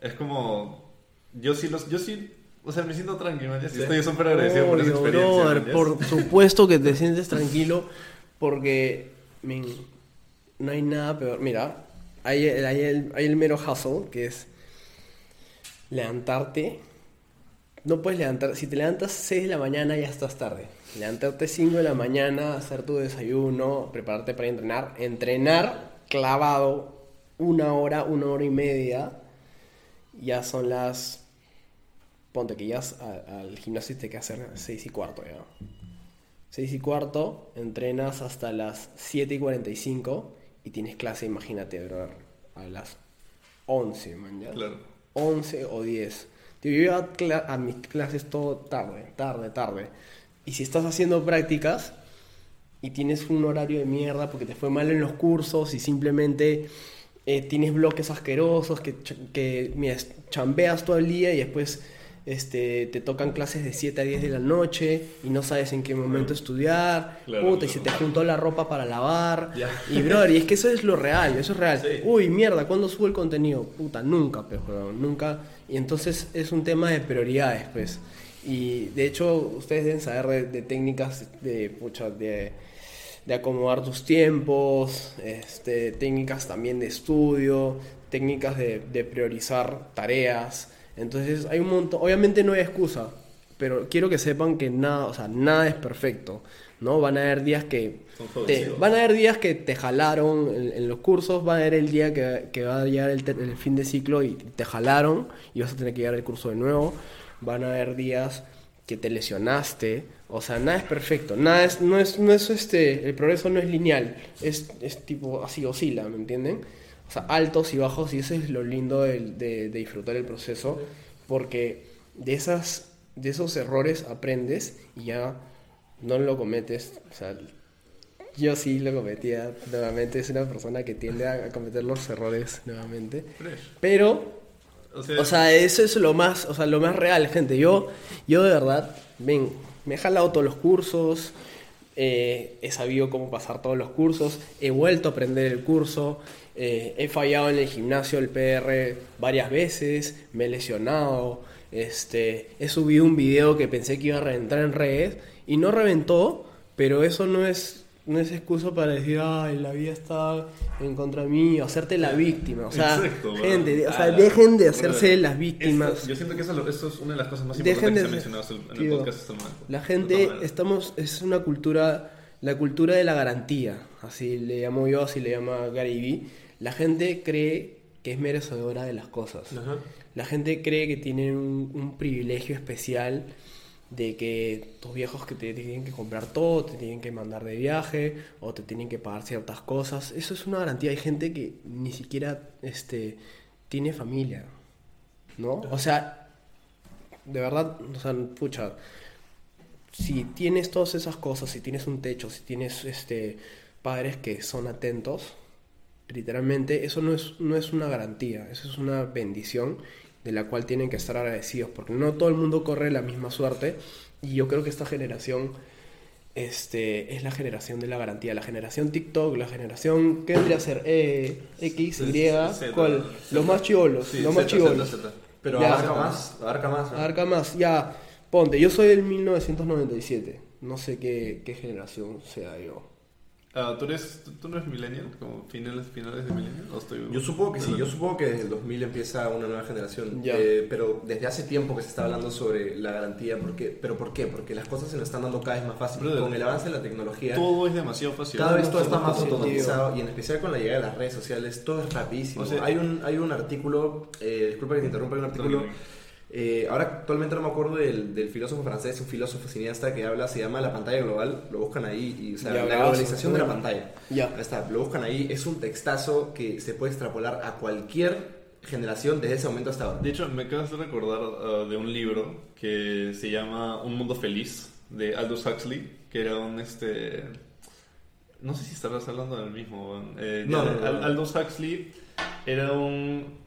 es como, yo sí los, yo sí, o sea, me siento tranquilo, man, sí estoy súper agradecido por esa experiencia. brother, man, ya. por supuesto que te sientes tranquilo porque men, no hay nada peor. Mira, hay, hay el, hay el mero hustle que es levantarte. No puedes levantar, si te levantas 6 de la mañana ya estás tarde. Levantarte 5 de la mañana, hacer tu desayuno, prepararte para entrenar. Entrenar clavado una hora, una hora y media. Ya son las Ponte que ya al gimnasio te que hacer 6 y cuarto ya. 6 y cuarto, entrenas hasta las 7 y 45 y tienes clase, imagínate, bro, a las 11, man, ¿ya? Claro. 11 o 10. Yo iba a, mis clases todo tarde, tarde, tarde. Y si estás haciendo prácticas y tienes un horario de mierda porque te fue mal en los cursos y simplemente eh, tienes bloques asquerosos que, que mira, chambeas todo el día y después este, te tocan clases de 7 a 10 de la noche y no sabes en qué momento estudiar, Claro, puta, y se te juntó la ropa para lavar. Y brother, y es que eso es lo real, eso es real. Sí. Uy, mierda, ¿cuándo subo el contenido? Puta, nunca, weón, nunca. Y entonces es un tema de prioridades, pues. Y de hecho, ustedes deben saber de, de técnicas de, pucha, de, de acomodar tus tiempos, este, técnicas también de estudio, técnicas de, de priorizar tareas. Entonces, hay un montón. Obviamente no hay excusa, pero quiero que sepan que nada, o sea, nada es perfecto. ¿No? Van a haber días que te, van a haber días que te jalaron en, en los cursos, va a haber el día que, que va a llegar el, el fin de ciclo y te jalaron y vas a tener que llegar al curso de nuevo. Van a haber días que te lesionaste, o sea, nada es perfecto, nada es, no es, no es este, el progreso no es lineal, es, es tipo así oscila, ¿me entienden? O sea, altos y bajos y eso es lo lindo del- de, de disfrutar el proceso, porque de esas, de esos errores aprendes y ya no lo cometes, o sea, yo sí lo cometía nuevamente, es una persona que tiende a, cometer los errores nuevamente, pero O sea, o sea, eso es lo más, o sea, lo más real, gente. Yo, yo de verdad, ven, me he jalado todos los cursos, eh, he sabido cómo pasar todos los cursos, he vuelto a aprender el curso, eh, he fallado en el gimnasio, el PR, varias veces, me he lesionado, este, he subido un video que pensé que iba a reventar en redes y no reventó, pero eso no es no es excusa para decir, ay, la vida está en contra mí, o hacerte la víctima. O sea, Exacto, gente, o sea, la- dejen de hacerse brother, las víctimas. esto- yo siento que eso, eso es una de las cosas más importantes de que se ha mencionado en el tío, podcast hasta el momento. La gente, estamos, es una cultura, la cultura de la garantía, así le llamo yo, así le llama Gary Vee. La gente cree que es merecedora de las cosas. Ajá. La gente cree que tienen un, un privilegio especial de que tus viejos que te tienen que comprar todo, te tienen que mandar de viaje o te tienen que pagar ciertas cosas. Eso es una garantía. Hay gente que ni siquiera este, tiene familia, ¿no? O sea, de verdad, o sea, pucha, si tienes todas esas cosas, si tienes un techo, si tienes este, padres que son atentos, literalmente eso no es, no es una garantía, eso es una bendición de la cual tienen que estar agradecidos, porque no todo el mundo corre la misma suerte y yo creo que esta generación este, es la generación de la garantía, la generación TikTok, la generación, ¿qué vendría a ser? Eh, X, Y, ¿cuál? Los más chivolos, Sí, los más chivolos. Pero Ya. abarca más, abarca más. ¿no? Abarca más, ya, ponte, yo soy del 1997, no sé qué, qué generación sea yo. Ah, ¿tú, eres, tú, tú no eres millennial? ¿Como finales, finales de millennial? ¿O estoy- Yo supongo que sí, yo supongo que desde el 2000 empieza una nueva generación. Eh, pero desde hace tiempo que se está hablando sobre la garantía, porque, ¿pero por qué? Porque las cosas se nos están dando cada vez más fácil. Brother, Con el avance de la tecnología, Todo es demasiado fácil. cada vez todo está más automatizado y en especial con la llegada de las redes sociales, todo es rapidísimo. O sea, hay, un, hay un artículo, eh, disculpa que te interrumpa, hay un artículo... eh, ahora actualmente no me acuerdo del, del filósofo francés, un filósofo cineasta que habla, se llama La pantalla global, lo buscan ahí, y, o sea, Ya, la globalización de la pantalla. Ya. Ahí está, lo buscan ahí. Es un textazo que se puede extrapolar a cualquier generación desde ese momento hasta ahora. De hecho, me acabas de recordar ah, de un libro que se llama Un Mundo Feliz, de Aldous Huxley, que era un, este... No sé si estarás hablando del mismo. Eh, No, no, no. Aldous Huxley era un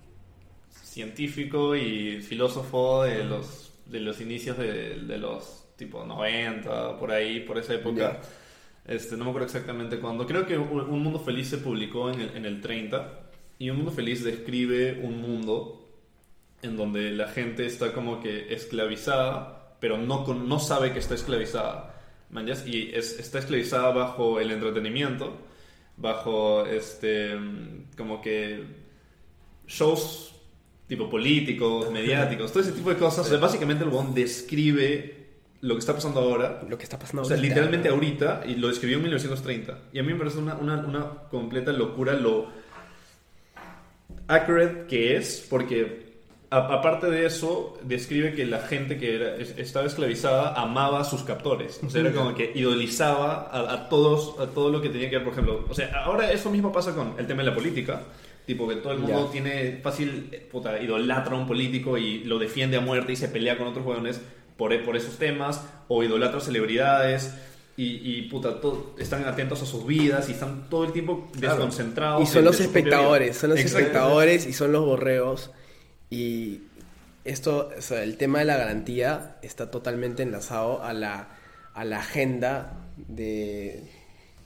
científico y filósofo de los, de los inicios de, de los tipo 90, por ahí, por esa época. Este, no me acuerdo exactamente cuándo. Creo que Un Un Mundo Feliz se publicó en el, en el 30. Y Un Mundo Feliz describe un mundo en donde la gente está como que esclavizada, pero no, no sabe que está esclavizada. Y es- está esclavizada bajo el entretenimiento, bajo este, como que shows tipo políticos, mediáticos, todo ese tipo de cosas. O sea, básicamente el Bond describe lo que está pasando ahora Lo que está pasando o sea, ahorita. literalmente ahorita, y lo escribió en 1930. Y a mí me parece una, una, una completa locura lo accurate que es, porque aparte de eso, describe que la gente que era- es- estaba esclavizada amaba a sus captores. O sea, era como que idolizaba a, a todos, a todo lo que tenía que ver, por ejemplo. O sea, ahora eso mismo pasa con el tema de la política. Tipo que todo el mundo Ya. tiene fácil, eh, puta, idolatra a un político y lo defiende a muerte y se pelea con otros hueones por, por esos temas, o idolatra a celebridades y, y puta, están atentos a sus vidas y están todo el tiempo Claro. desconcentrados. Y son los espectadores, son los espectadores y son los borreos. Y esto, o sea, el tema de la garantía está totalmente enlazado a la, a la agenda de,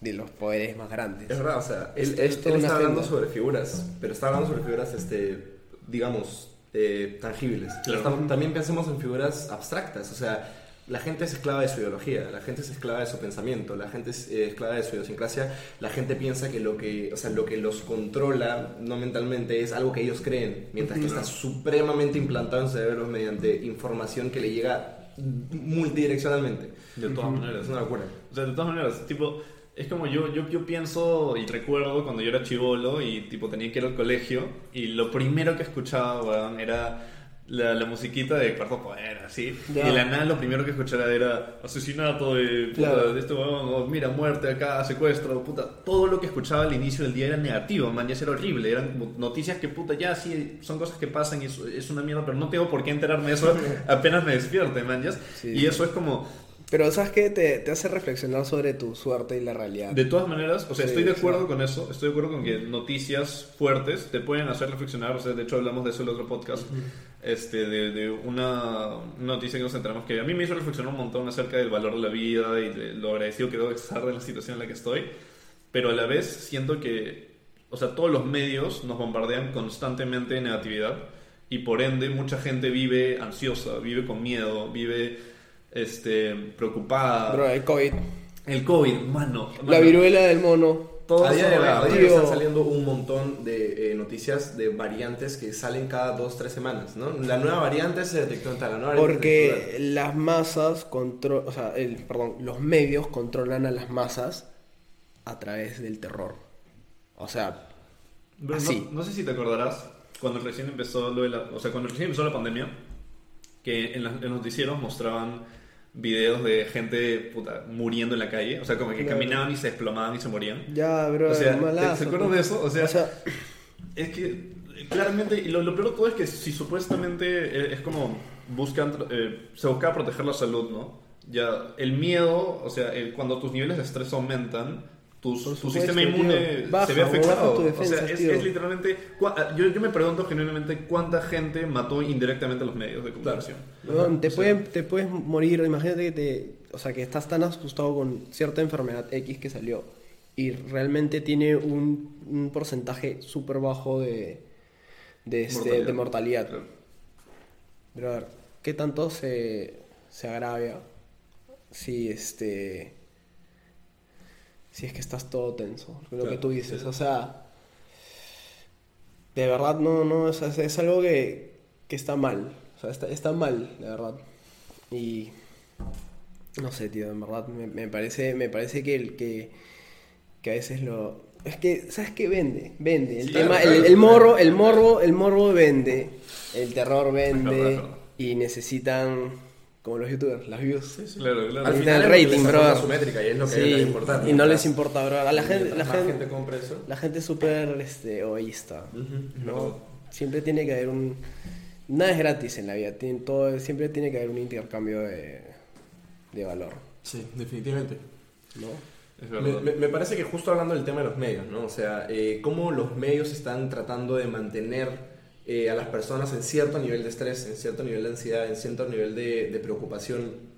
de los poderes más grandes. Es verdad, o sea, él, Es- él- él está hablando agenda. sobre figuras, pero está hablando sobre figuras, este, digamos, eh, tangibles. Claro. Tam- También pensemos en figuras abstractas, o sea, la gente es esclava de su ideología, la gente es esclava de su pensamiento, la gente es eh, esclava de su idiosincrasia, la gente piensa que lo que, o sea, lo que los controla no mentalmente es algo que ellos creen, mientras que está supremamente implantado en su cerebro mediante información que le llega multidireccionalmente. De todas maneras. Es una locura. O sea, de todas maneras, tipo, es como yo, yo, yo pienso y recuerdo cuando yo era chivolo y tipo tenía que ir al colegio y lo primero que escuchaba, weón, era la, la musiquita de Cuarto Poder, así. Y de la nada lo primero que escuchaba era asesinato de, puta, Claro. de este weón, o mira, muerte acá, secuestro, puta. Todo lo que escuchaba al inicio del día era negativo, man, ya era horrible. Eran como noticias que, puta, ya sí, son cosas que pasan y es, es una mierda, pero no tengo por qué enterarme de eso apenas me despierte, man, ya. Sí. Y eso es como... Pero ¿sabes qué? Te, te hace reflexionar sobre tu suerte y la realidad. De todas maneras, o sea, Sí, estoy de acuerdo con eso, estoy de acuerdo con que noticias fuertes te pueden hacer reflexionar, o sea, de hecho hablamos de eso en el otro podcast, este, de, de una noticia que nos enteramos que a mí me hizo reflexionar un montón acerca del valor de la vida y de lo agradecido que debo estar de la situación en la que estoy, pero a la vez siento que, o sea, todos los medios nos bombardean constantemente de negatividad y por ende mucha gente vive ansiosa, vive con miedo, vive este, preocupada. Bro, el COVID. El COVID, mano. La viruela del mono. Todo a día de hoy, a día de hoy Tío. están saliendo un montón de eh, noticias de variantes que salen cada dos, tres semanas, ¿no? La nueva variante se detectó en tal, la nueva Porque las masas control, o sea, el, perdón, los medios controlan a las masas a través del terror. O sea, Pero Así. No, no sé si te acordarás cuando recién empezó lo de la, o sea, cuando recién empezó la pandemia, que en, las- en los noticieros mostraban videos de gente puta, muriendo en la calle, o sea, como que Claro. caminaban y se desplomaban y se morían. ya, bro, O sea, ¿te- malazo, ¿se acuerdan de eso? O sea, O sea, Es que claramente, y lo, lo peor de todo es que si supuestamente eh, es como buscan, eh, se busca proteger la salud, ¿no? Ya, el miedo, o sea, el- cuando tus niveles de estrés aumentan, tu sistema inmune. Baja, se ve afectado. o sea, es, literalmente, yo, yo me pregunto genuinamente cuánta gente mató indirectamente a los medios de comunicación. weón, te, O sea, pueden- te puedes morir, imagínate que te, o sea, que estás tan asustado con cierta enfermedad X que salió y realmente tiene un, un porcentaje súper bajo de, de, este, Mortalidad. de mortalidad. Claro. Pero a ver, ¿qué tanto se, se agravia si este si es que estás todo tenso? Lo que tú dices, o sea, de verdad no, no, o sea, es, es algo que, que está mal, o sea, está, está mal, de verdad. Y no sé, tío, en verdad me, me parece, me parece que el que, que a veces lo es que, ¿sabes qué vende? Vende. El Sí, tema, claro, el, claro. el morro, el morbo, el morbo vende. El terror vende. Y necesitan, como los youtubers, las views. Claro, claro. Al final el es rating, bro. su métrica y es lo que Sí, les importa. Y no les importa, bro. A la gente, la gente, gente compra eso. la gente es súper este, egoísta. ¿no? Siempre tiene que haber un... Nada es gratis en la vida. Todo, siempre tiene que haber un intercambio de, de valor. Sí, definitivamente. ¿no? Es Me, verdad. me- me parece que justo hablando del tema de los medios, ¿no? O sea, eh, cómo los medios están tratando de mantener eh, a las personas en cierto nivel de estrés, en cierto nivel de ansiedad, en cierto nivel de, de preocupación.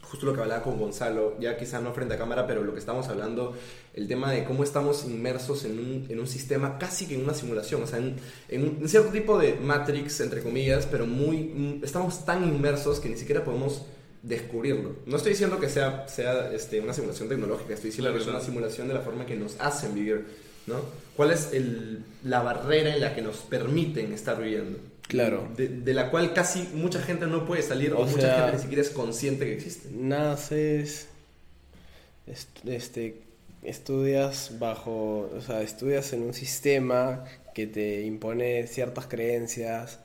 Justo lo que hablaba con Gonzalo, ya quizá no frente a cámara, pero lo que estamos hablando, el tema de cómo estamos inmersos en un, en un sistema casi que en una simulación, o sea, en, en un cierto tipo de Matrix, entre comillas, pero muy, estamos tan inmersos que ni siquiera podemos descubrirlo. No estoy diciendo que sea, sea este, una simulación tecnológica, estoy diciendo Claro, que es una simulación de la forma que nos hacen vivir, ¿no? ¿Cuál es el- la barrera en la que nos permiten estar viviendo? Claro. De, de la cual casi mucha gente no puede salir o, O mucha sea- gente ni siquiera es consciente que existe. naces, est- este, estudias bajo, o sea, estudias en un sistema que te impone ciertas creencias,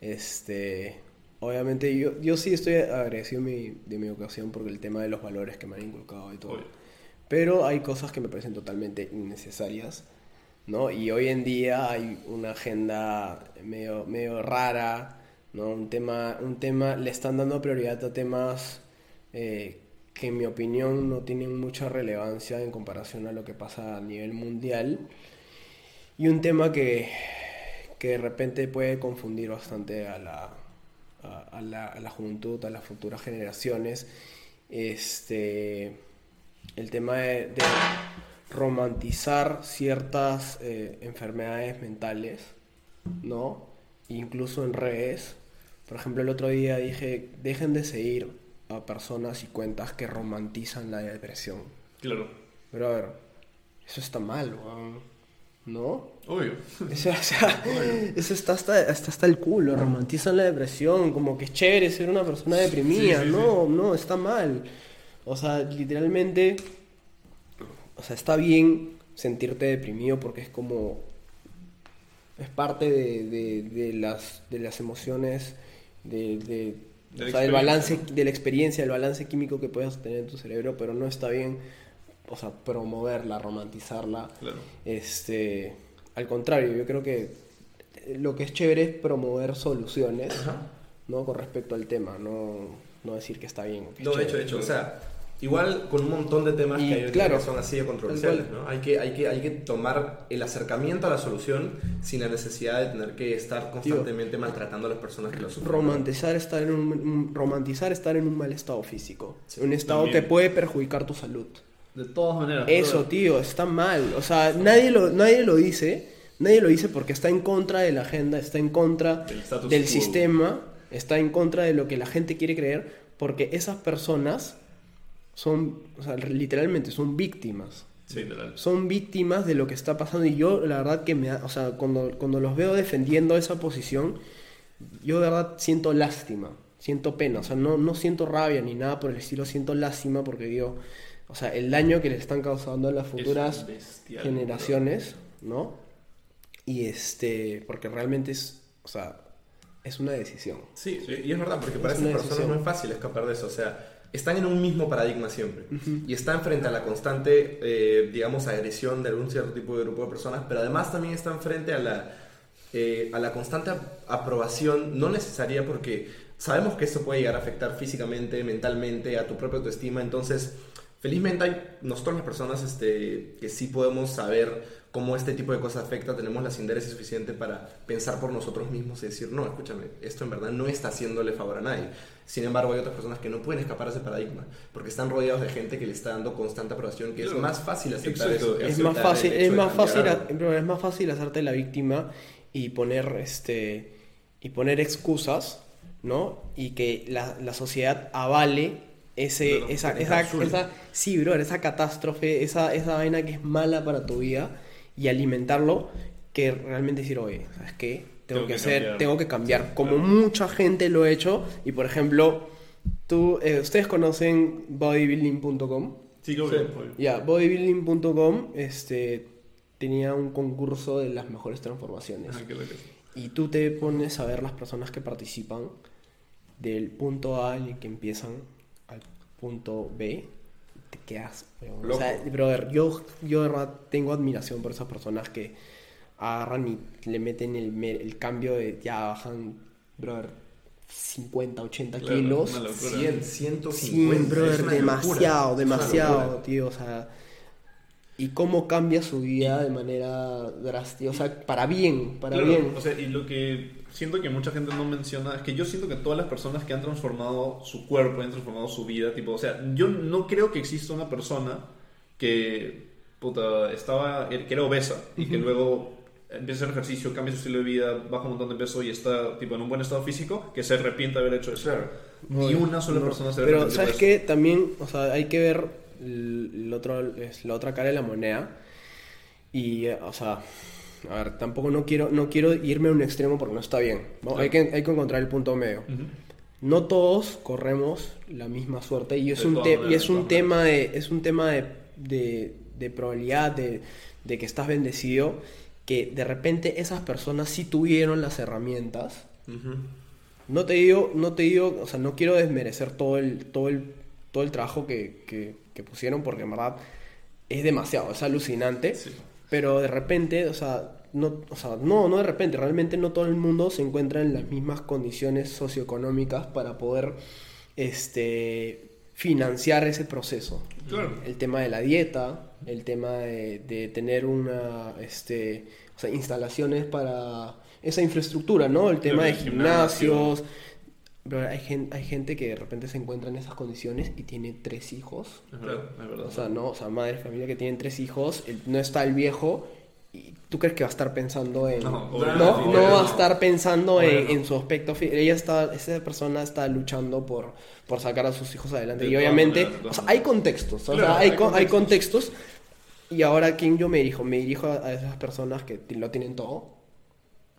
este, obviamente yo, yo sí estoy agradecido de mi, de mi educación porque el tema de los valores que me han inculcado y todo, Obvio. Pero hay cosas que me parecen totalmente innecesarias, ¿no? Y hoy en día hay una agenda medio, medio rara, ¿no? Un tema, un tema, le están dando prioridad a temas eh, que en mi opinión no tienen mucha relevancia en comparación a lo que pasa a nivel mundial. Y un tema que, que de repente puede confundir bastante a la, a, la, a la juventud, a las futuras generaciones. Este, el tema de, de romantizar ciertas eh, enfermedades mentales, ¿no? incluso en redes. Por ejemplo, el otro día dije, dejen de seguir a personas y cuentas que romantizan la depresión. Claro. Pero a ver, eso está mal, weón. ¿No? Obvio. Eso, o sea, eso está hasta, hasta, hasta el culo, romantizan la depresión, como que es chévere ser una persona deprimida, sí, sí. no, no, está mal. O sea, literalmente, o sea, está bien sentirte deprimido porque es como, es parte de, de, de las, de las emociones, de, o sea, balance, de la experiencia, del balance químico que puedas tener en tu cerebro, pero no está bien, o sea, promoverla, romantizarla. Claro. Este, al contrario, yo creo que lo que es chévere es promover soluciones, ¿no? Con respecto al tema, no, no decir que está bien. que No, de hecho, de hecho, o sea, igual con un montón de temas Y que hay claro, día que son así de controversiales, ¿no? Hay que, hay, que, hay que tomar el acercamiento a la solución sin la necesidad de tener que estar constantemente maltratando a las personas que lo sufren. Romantizar estar, en un, un- romantizar estar en un mal estado físico, un estado también. que puede perjudicar tu salud. De todas maneras. Eso, tío, está mal. O sea, nadie lo, nadie lo dice. Nadie lo dice porque está en contra de la agenda, está en contra Del status del quo. sistema, está en contra de lo que la gente quiere creer, porque esas personas son, o sea, literalmente son víctimas. Sí, literal. Son víctimas de lo que está pasando y yo la verdad que me, da- o sea, cuando, cuando los veo defendiendo esa posición, yo de verdad siento lástima, siento pena, o sea, no, no siento rabia ni nada por el estilo, siento lástima porque digo, o sea, el daño que le están causando a las futuras bestial, generaciones, ¿no? Y este, porque realmente es, o sea, es una decisión. Sí, y es verdad, porque para Es esas una personas no es fácil escapar de eso. O sea, están en un mismo paradigma siempre. Y están frente a la constante, eh, digamos, agresión de algún cierto tipo de grupo de personas, pero además también están frente a la, eh, a la constante ap- aprobación, no necesaria porque sabemos que esto puede llegar a afectar físicamente, mentalmente, a tu propia autoestima. Entonces, felizmente hay nosotros las personas este, que sí podemos saber cómo este tipo de cosas afecta, tenemos la sinderesia suficiente para pensar por nosotros mismos y decir, no, escúchame, esto en verdad no está haciéndole favor a nadie. Sin embargo, hay otras personas que no pueden escapar de ese paradigma, porque están rodeados de gente que le está dando constante aprobación, que es Claro. más fácil aceptar Exacto. eso. Es aceptar más fácil, es más fácil, pero es más fácil hacerte la víctima y poner este y poner excusas, ¿no? Y que la, la sociedad avale ese, esa, que te esa, encapsule. esa, sí, bro, esa catástrofe, esa, esa vaina que es mala para tu vida y alimentarlo, que realmente decir, oye, ¿sabes qué? Tengo, Tengo que, que hacer, cambiar". tengo que cambiar. Sí, Como claro. mucha gente lo ha hecho, y por ejemplo, tú, eh, ustedes conocen bodybuilding.com. Sí, lo Sí. Ya, bodybuilding.com este, tenía un concurso de las mejores transformaciones. Ajá, qué. Y tú te pones a ver las personas que participan del punto A en el que empiezan al punto B. Quedas. O sea, brother, yo, yo de verdad tengo admiración por esas personas que agarran y le meten el, el cambio de ya bajan, brother, 50, 80 Claro, kilos. una locura. 100, 150. Sí, brother, demasiado. Es demasiado, locura. tío, o sea, y cómo cambia su vida de manera drástica, o sea, para bien, para bien. O sea, y lo que siento que mucha gente no menciona es que yo siento que todas las personas que han transformado su cuerpo, han transformado su vida, tipo, o sea, yo no creo que exista una persona que, puta, estaba, que era obesa y que luego empieza a hacer ejercicio, cambia su estilo de vida, baja un montón de peso y está, tipo, en un buen estado físico, que se arrepienta de haber hecho eso. Claro. Ni una sola No, persona se Pero, ¿sabes qué? También, o sea, hay que ver el, el otro, es la otra cara de la moneda. Y, eh, o sea, a ver, tampoco no quiero, no quiero irme a un extremo porque no está bien. ¿no? Claro. Hay, que, hay que encontrar el punto medio. No todos corremos la misma suerte y es De un, te- y es un tema de es un tema de, de- de probabilidad de, de que estás bendecido que de repente esas personas sí tuvieron las herramientas no te digo no te digo o sea no quiero desmerecer todo el todo el todo el trabajo que, que- que pusieron porque en verdad es demasiado es alucinante Sí. Pero de repente, o sea, no, o sea, no, no de repente, realmente no todo el mundo se encuentra en las mismas condiciones socioeconómicas para poder este, financiar ese proceso. Claro. El tema de la dieta, el tema de, de tener una, este, o sea, instalaciones para esa infraestructura, ¿no? El tema de el gimnasio. Pero hay, gen- hay gente que de repente se encuentra en esas condiciones y tiene tres hijos. Es verdad, es verdad. O sea, no, o sea, madre, familia que tienen tres hijos, el- no está el viejo y ¿tú crees que va a estar pensando en... No, No, no, no. va a estar pensando en, en su aspecto... Ella está, esa persona está luchando por, por sacar a sus hijos adelante. De y obviamente, todas o sea, hay contextos, o Claro, sea, hay, hay con- hay contextos. Y ahora, ¿a quién yo me dirijo? Me dirijo a esas personas que lo tienen todo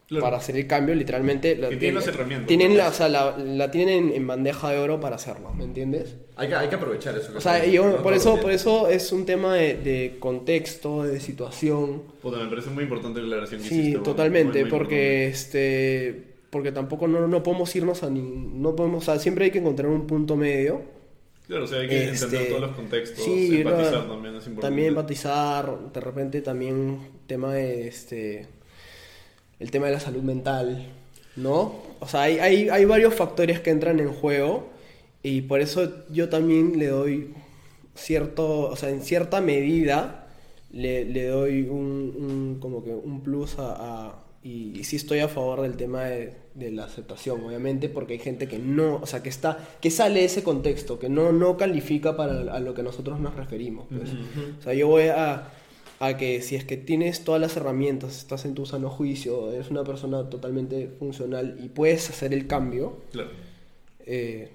Claro. para hacer el cambio, literalmente. Que tienen las herramientas, Tienen ¿no? la, o sea, la, la tienen en, bandeja de oro para hacerlo, ¿me entiendes? Hay que, hay que aprovechar eso. que O sea, yo, no por, eso, por eso es un tema de, de contexto, de situación. Puta, me parece muy importante la aclaración que Sí, hiciste, totalmente, Muy, muy porque este porque tampoco no, no podemos irnos a ni, no podemos, o sea, siempre hay que encontrar un punto medio. Claro, o sea, hay que Este, entender todos los contextos, sí, empatizar claro, también es importante. También empatizar, de repente también tema de este el tema de la salud mental, ¿no? O sea, hay, hay, hay varios factores que entran en juego y por eso yo también le doy cierto, o sea, en cierta medida le, le doy un, un- como que un plus a, a- y, y sí estoy a favor del tema de, de la aceptación, obviamente, porque hay gente que no, o sea, que está, que sale de ese contexto, que no, no califica para a lo que nosotros nos referimos. pues. O sea, yo voy a, a que si es que tienes todas las herramientas, estás en tu sano juicio, eres una persona totalmente funcional y puedes hacer el cambio, Claro. eh,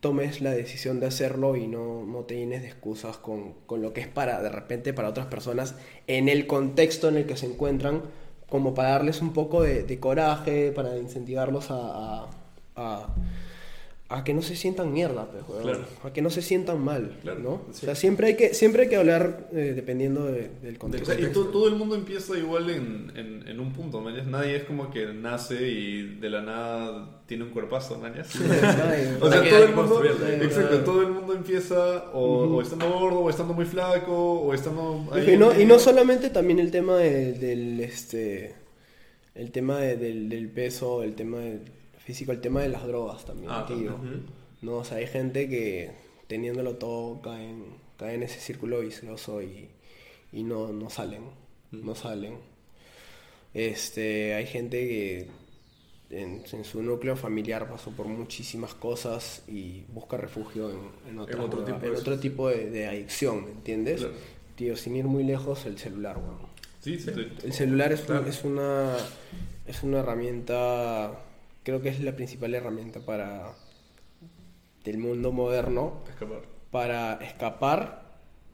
tomes la decisión de hacerlo y no, no te llenes de excusas con, con lo que es para, de repente, para otras personas en el contexto en el que se encuentran, como para darles un poco de, de coraje, para incentivarlos a, a, a- a que no se sientan mierda, pues, weón. Claro. a que no se sientan mal, Claro, ¿no? sí. O sea, siempre hay que, siempre hay que hablar eh, dependiendo de- del O contexto. sea, y to- todo el mundo empieza igual en, en, en un punto, ¿mañas? Nadie es como que nace y de la nada tiene un cuerpazo, ¿mañas? Nadie- O sea, todo el mundo, exacto, todo el mundo empieza o, o estando gordo, o estando muy flaco, o estando... ahí Y no, en y no solamente también el tema de- del este el tema de- del, del peso, el tema del físico, el tema de las drogas también, Ah, tío. No, o sea, hay gente que teniéndolo todo cae en, cae en ese círculo vicioso y, y no, no salen, no salen. Este, hay gente que en, en su núcleo familiar pasó por muchísimas cosas y busca refugio en, en, otras otro tipo en de- otro tipo de, de adicción, ¿me entiendes? Claro. Tío, sin ir muy lejos, el celular, weón. Sí, sí, sí. El celular es una es una herramienta, creo que es la principal herramienta para del mundo moderno Escapar. para escapar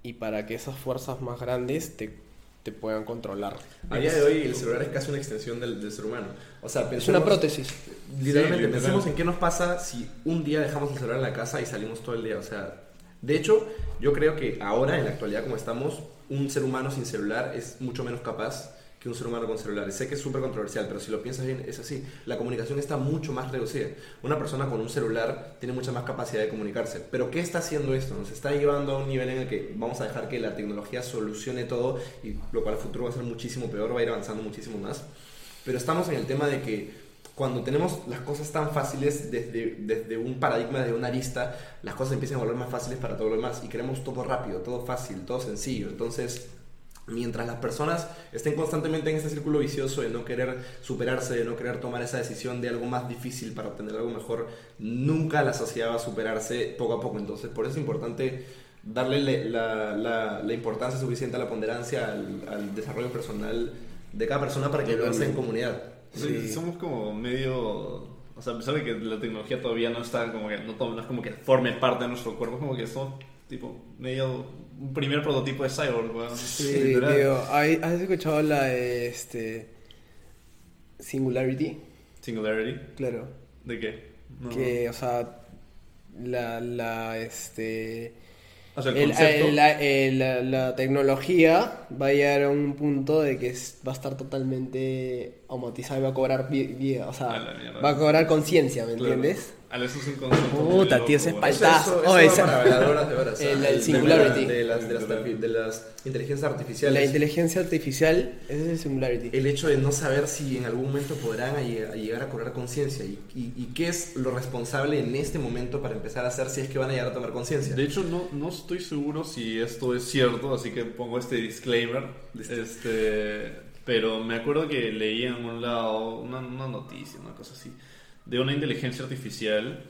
y para que esas fuerzas más grandes te, te puedan controlar. A día de hoy el celular es casi una extensión del, del ser humano. O sea, Es pensemos, una prótesis. Literalmente, Sí, literal. pensemos en qué nos pasa si un día dejamos el celular en la casa y salimos todo el día. O sea, de hecho, yo creo que ahora, en la actualidad como estamos, un ser humano sin celular es mucho menos capaz que un ser humano con celular. Sé que es súper controversial, pero si lo piensas bien, es así. La comunicación está mucho más reducida. Una persona con un celular tiene mucha más capacidad de comunicarse. Pero ¿qué está haciendo esto? Nos está llevando a un nivel en el que vamos a dejar que la tecnología solucione todo, y lo cual a futuro va a ser muchísimo peor, va a ir avanzando muchísimo más. Pero estamos en el tema de que cuando tenemos las cosas tan fáciles desde, desde un paradigma, desde una arista, las cosas empiezan a volver más fáciles para todo lo demás y queremos todo rápido, todo fácil, todo sencillo. Entonces, mientras las personas estén constantemente en ese círculo vicioso de no querer superarse, de no querer tomar esa decisión de algo más difícil para obtener algo mejor, nunca la sociedad va a superarse poco a poco. Entonces, por eso es importante darle le- la, la- la importancia suficiente a la ponderancia, al, al desarrollo personal de cada persona para que avance en comunidad. Sí. Somos como medio... O sea, a pesar de que la tecnología todavía no está como que... No, no es como que forme parte de nuestro cuerpo, como que somos tipo medio... Un primer prototipo de cyborg, weón. Sí, tío. ¿hay- ¿Has escuchado la de este Singularity? Singularity. Claro. ¿De qué? No. Que, o sea, la, la, este... O sea, el, el- el- la, la- la tecnología va a llegar a un punto de que es- va a estar totalmente automatizada y va a cobrar vi- vida, o sea, la va a cobrar conciencia, ¿me Claro. entiendes? A eso es un concepto muy Puta, tío, ese es weón. pal- Eso, Paltazo. eso, eso Oh, esa-. El- de- Singularity. De las, de, las, de las inteligencias artificiales. La inteligencia artificial, ese es el Singularity. el hecho de no saber si en algún momento podrán a lleg- a llegar a cobrar conciencia y, y- y qué es lo responsable en este momento para empezar a hacer si es que van a llegar a tomar conciencia. De hecho, no, no estoy seguro si esto es cierto, así que pongo este disclaimer. Este, pero me acuerdo que leí en un lado una, una noticia, una cosa así, de una inteligencia artificial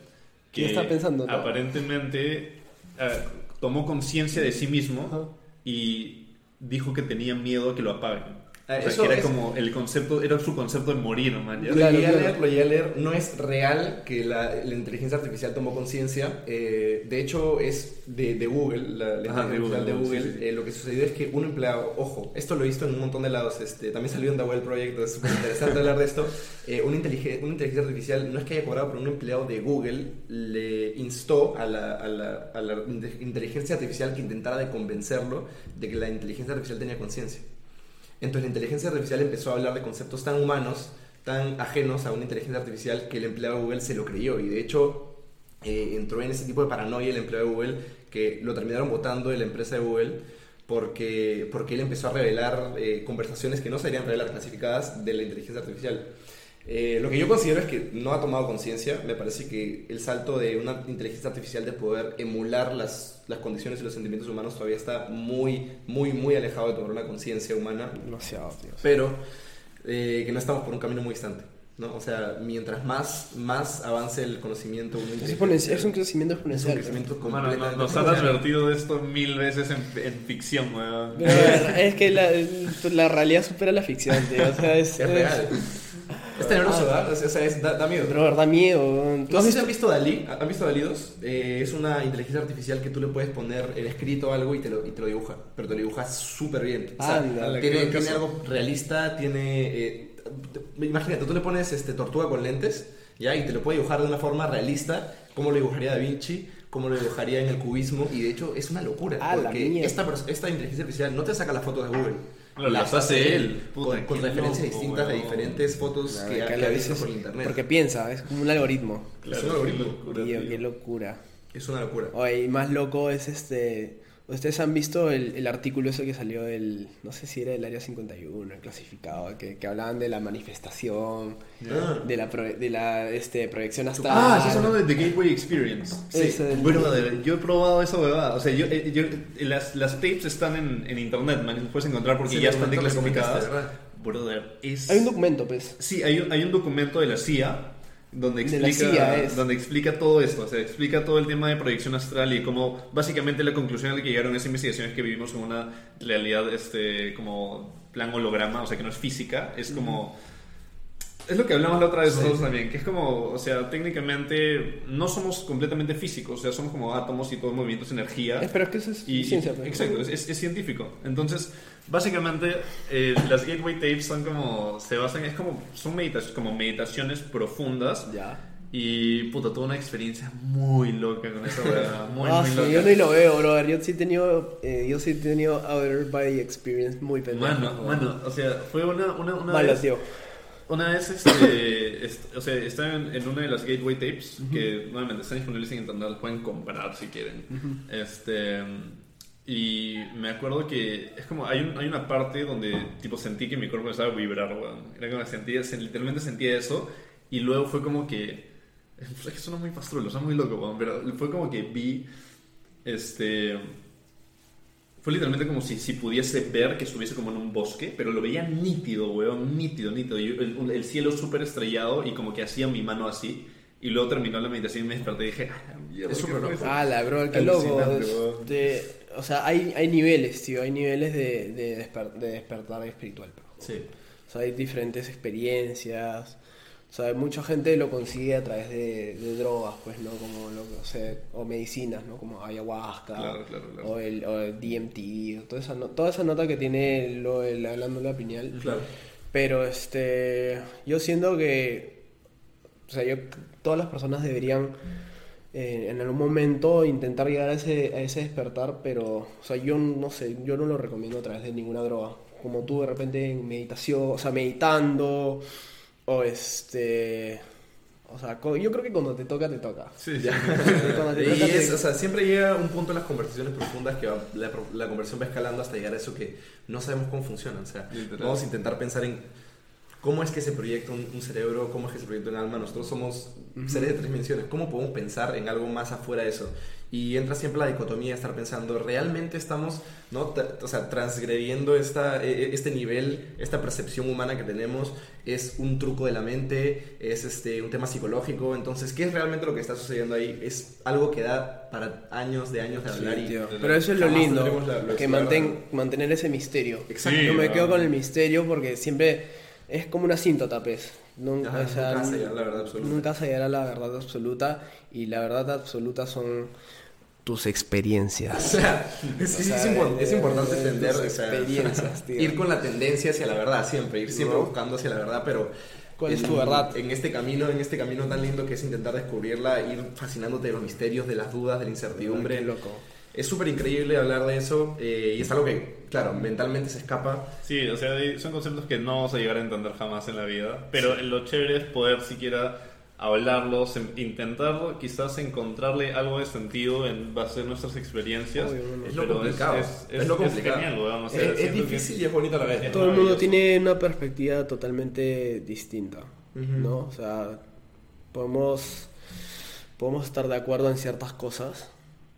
que ¿Qué está pensando, no? aparentemente eh, tomó conciencia de sí mismo Ajá. y dijo que tenía miedo a que lo apaguen. Ah, O sea, eso que era es- como el concepto, era su concepto de morir, man. ya. Lo Claro, llegué a claro. leer, lo llegué a leer. No es real que la, la inteligencia artificial tomó conciencia. Eh, de hecho, es de, de Google, la, la Ajá, inteligencia de Google, artificial de Google. sí, sí. Eh, lo que sucedió es que un empleado, ojo, esto lo he visto en un montón de lados. Este, también salió en The Well Project, es súper interesante hablar de esto. Eh, una, inteligencia, una inteligencia artificial no es que haya cobrado, pero un empleado de Google le instó a la, a la- a inteligencia artificial que intentara de convencerlo de que la inteligencia artificial tenía conciencia. Entonces la inteligencia artificial empezó a hablar de conceptos tan humanos, tan ajenos a una inteligencia artificial que el empleado de Google se lo creyó y de hecho eh, entró en ese tipo de paranoia el empleado de Google que lo terminaron votando de la empresa de Google porque, porque él empezó a revelar eh, conversaciones que no se deberían revelar clasificadas de la inteligencia artificial. Eh, lo que yo considero es que no ha tomado conciencia. Me parece que el salto de una inteligencia artificial de poder emular las, las condiciones y los sentimientos humanos todavía está muy, muy, muy alejado de tomar una conciencia humana. Demasiado, tío. Pero eh, que no estamos por un camino muy distante. ¿no? O sea, mientras más, más avance el conocimiento, Es, es un crecimiento es un exponencial. crecimiento Mano, no- completamente nos han exponencial. advertido de esto mil veces en, en ficción, weón. Es que la, la realidad supera la ficción, tío. O sea, es, Es real. Es tenebroso, ¿verdad? O sea, o sea, es- da, da miedo. Pero da miedo. ¿Tú No has si visto? han visto Dalí. ¿Han visto Dalí 2? Eh, es una inteligencia artificial que tú le puedes poner el escrito o algo y te lo, y te lo dibuja. Pero te lo dibuja súper bien. O sea, Anda, tiene, tiene algo realista, tiene... eh, imagínate, tú le pones este, tortuga con lentes, ¿ya? Y te lo puede dibujar de una forma realista, como lo dibujaría Da Vinci, como lo dibujaría en el cubismo. Y de hecho es una locura. Ah, porque esta, esta inteligencia artificial no te saca las fotos de Google. Las hace él. Con, Puta, con qué referencias loco, distintas de diferentes fotos Claro, que, que ha, visto por internet. Porque piensa, es como un algoritmo. Claro, Es un algoritmo. qué locura, Tío, tío. qué locura. Es una locura. Oye, y más loco es este. Ustedes han visto el, el artículo ese que salió del. No sé si era del área 51, el clasificado, que, que hablaban de la manifestación, Ah. de la, pro- de la este, proyección astral. Ah, estás hablando de The Gateway Experience. Sí. Ese del- Brother, yo he probado esa huevada. O sea, yo, eh, yo- eh, las, las tapes están en, en internet, man. Las puedes encontrar porque Sí, ya están declasificadas. Brother, es. Hay un documento, pues. Sí, hay un, hay un documento de la CIA donde explica, CIA donde explica todo esto, o sea, explica todo el tema de proyección astral y cómo básicamente la conclusión a la que llegaron esa investigación es que vivimos en una realidad este, como plan holograma, o sea, que no es física, es como... Es lo que hablamos la otra vez Sí. nosotros también, que es como, o sea, técnicamente no somos completamente físicos, o sea, somos como átomos y todo el movimiento es energía. Eh, pero es que eso es Y, ciencia. y- exacto, es, es- es científico. Entonces, básicamente, eh, las gateway tapes son como, se basan, es como, son meditaciones, como meditaciones profundas. Ya. Y, puta, tuve una experiencia muy loca con esa weá, muy, ah, muy sí, loca. yo ni lo veo, brother. Yo sí he tenido, eh, yo sí he tenido outer body experience muy pendejo. Mano, mano, o sea, fue una, una, una Malo, vez, tío. Una vez, este, est- o sea, estaba en, en una de las gateway tapes, que nuevamente están disponibles en internet, las pueden comprar si quieren. Este, y me acuerdo que es como, hay, un- hay una parte donde, tipo, sentí que mi cuerpo empezaba a vibrar, weón. Era como, sentía, se- literalmente sentía eso, y luego fue como que, es que suena muy pastrulo, suena muy loco, weón, pero fue como que vi, este... Fue literalmente como si, si pudiese ver que estuviese como en un bosque, pero lo veía nítido, weón, nítido, nítido. Y el, el cielo súper estrellado y como que hacía mi mano así. Y luego terminó la meditación y me desperté y dije, ah, la mierda, Es ¿qué súper loco. eso?". Ah, bro, qué loco. Este, o sea, hay, hay niveles, tío. Hay niveles de, de, desper- de despertar espiritual. bro. Sí. O sea, hay diferentes experiencias. O sea, mucha gente lo consigue a través de, de drogas, pues, ¿no? Como lo que, o sea, o medicinas, ¿no? Como ayahuasca. Claro, claro, claro. O el, o el DMT. o toda, esa, no- toda esa nota que tiene lo, el, la glándula pineal. Claro. Pero este, yo siento que, o sea, yo, todas las personas deberían eh, en algún momento intentar llegar a ese, a ese despertar, pero, o sea, yo no sé, yo no lo recomiendo a través de ninguna droga. Como tú de repente en meditación, o sea, meditando, o este, o sea, co- yo creo que cuando te toca, te toca. Sí. Cuando te Y toca, te- es, o sea, siempre llega un punto en las conversaciones profundas que va- la, la conversación va escalando hasta llegar a eso que no sabemos cómo funciona. O sea, Literal. vamos a intentar pensar en cómo es que se proyecta un, un cerebro, cómo es que se proyecta un alma. Nosotros somos seres de tres dimensiones. ¿Cómo podemos pensar en algo más afuera de eso? Y entra siempre la dicotomía de estar pensando, ¿realmente estamos ¿no? O sea, transgrediendo esta, e- e- este nivel, esta percepción humana que tenemos? ¿Es un truco de la mente? ¿Es este, un tema psicológico? Entonces, ¿qué es realmente lo que está sucediendo ahí? Es algo que da para años de años de hablar y... Tío, Pero eso es lo lindo, la- la que mantén, mantener ese misterio. Exacto. Sí, Yo me quedo con el misterio porque siempre es como una asíntota, pues. Nunca, Ajá, o sea, nunca vas a llegar a la verdad absoluta. Nunca se llegará la verdad absoluta y la verdad absoluta son tus O experiencias. sea, O es sea, impor- es eh, importante entender, tus experiencias, tío. ir con la tendencia hacia la verdad siempre, ir siempre ¿No? buscando hacia la verdad, pero ¿Cuál es tu verdad? En este camino, en este camino tan lindo que es intentar descubrirla, ir fascinándote de los misterios, de las dudas, de la incertidumbre. Qué loco. Es súper increíble hablar de eso eh, y es algo que, claro, mentalmente se escapa. Sí, o sea, son conceptos que no vamos a llegar a entender jamás en la vida, pero lo chévere es poder siquiera hablarlos, intentar quizás encontrarle algo de sentido en base a nuestras experiencias. Obvio. Es lo pero complicado. Es, Es lo complicado. genial, weón, o sea, es, es siento que- difícil y es bonito a la vez. Todo el mundo tiene una perspectiva totalmente distinta, Ujú. ¿no? O sea, podemos, podemos estar de acuerdo en ciertas cosas,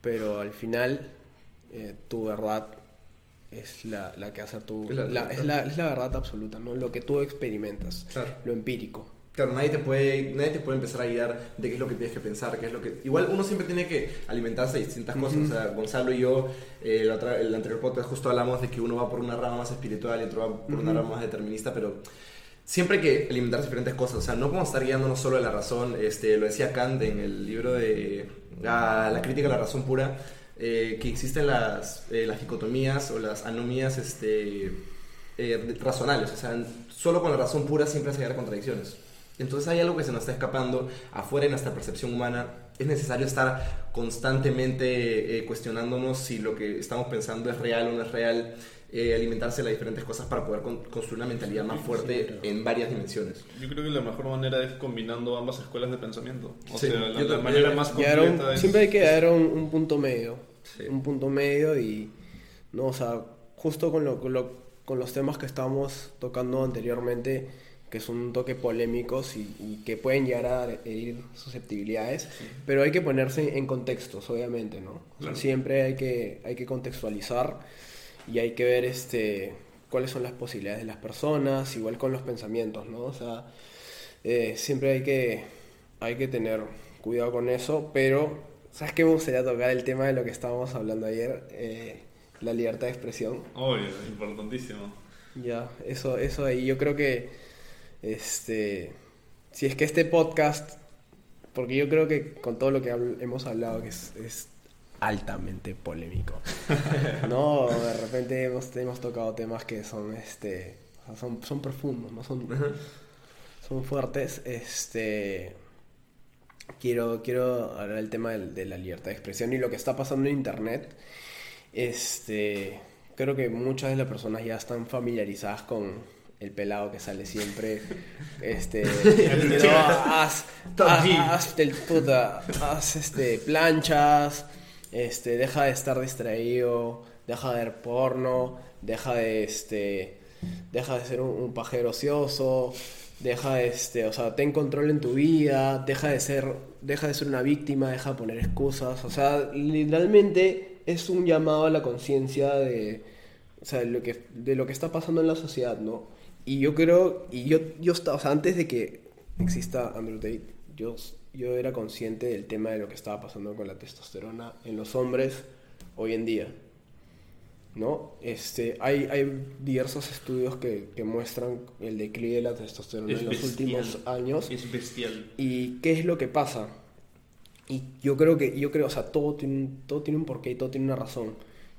pero al final eh, tu verdad es la, la que hace tu... Es la- la- es, la, es la verdad absoluta, ¿no? Lo que tú experimentas, Claro. lo empírico. Claro, nadie te, puede, nadie te puede empezar a guiar de qué es lo que tienes que pensar, qué es lo que... Igual uno siempre tiene que alimentarse de distintas cosas. O sea, Gonzalo y yo, eh, la otra- el anterior podcast justo hablamos de que uno va por una rama más espiritual y otro va por una rama más determinista, pero siempre hay que alimentar diferentes cosas. O sea, no podemos estar guiándonos solo de la razón. Este, lo decía Kant en el libro de ah, La crítica a la razón pura, eh, que existen las, eh, las dicotomías o las anomías este, eh, razonales. O sea, solo con la razón pura siempre se llegar a contradicciones. Entonces hay algo que se nos está escapando afuera de nuestra percepción humana. Es necesario estar constantemente eh, cuestionándonos si lo que estamos pensando es real o no es real, eh, alimentarse de las diferentes cosas para poder con- construir una mentalidad más fuerte en varias dimensiones. Yo creo que la mejor manera es combinando ambas escuelas de pensamiento. O Sí, sea, la, la manera más completa es... siempre hay que dar un, un punto medio. Sí. Un punto medio y, no, o sea, justo con, lo, con, lo- con los temas que estábamos tocando anteriormente, que son un toque polémicos y, y que pueden llegar a herir susceptibilidades, pero hay que ponerse en contextos, obviamente, ¿no? O sea, Claro. siempre hay que, hay que contextualizar y hay que ver este, cuáles son las posibilidades de las personas, igual con los pensamientos, ¿no? O sea, eh, siempre hay que, hay que tener cuidado con eso, pero ¿sabes qué me gustaría tocar el tema de lo que estábamos hablando ayer? Eh, la libertad de expresión. Obvio, importantísimo. Ya, eso, eso ahí, yo creo que este, si es que este podcast, porque yo creo que con todo lo que hemos hablado, que es, es altamente polémico, ¿no? De repente hemos, hemos tocado temas que son, este, o sea, son, son profundos, ¿no? Son, son fuertes, este... Quiero, quiero hablar del tema del- de, la libertad de expresión y lo que está pasando en internet. Este, creo que muchas de las personas ya están familiarizadas con el pelado que sale siempre. Este, no, haz, haz del puta, haz este, planchas, este, deja de estar distraído, deja de ver porno, deja de este, deja de ser un, un pajero ocioso, deja de este, o sea, ten control en tu vida, deja de ser, deja de ser una víctima, deja de poner excusas, o sea, literalmente es un llamado a la conciencia de, o sea, lo que, de lo que está pasando en la sociedad, ¿no? Y yo creo, y yo, yo antes de que exista Andrew Tate, yo, yo era consciente del tema de lo que estaba pasando con la testosterona en los hombres hoy en día. ¿no? Este, hay, hay diversos estudios que, que muestran el declive de la testosterona Es en los bestial. últimos años. Es bestial. ¿Y qué es lo que pasa? Y yo creo que, yo creo, o sea, todo tiene, un- todo tiene un porqué y todo tiene una razón.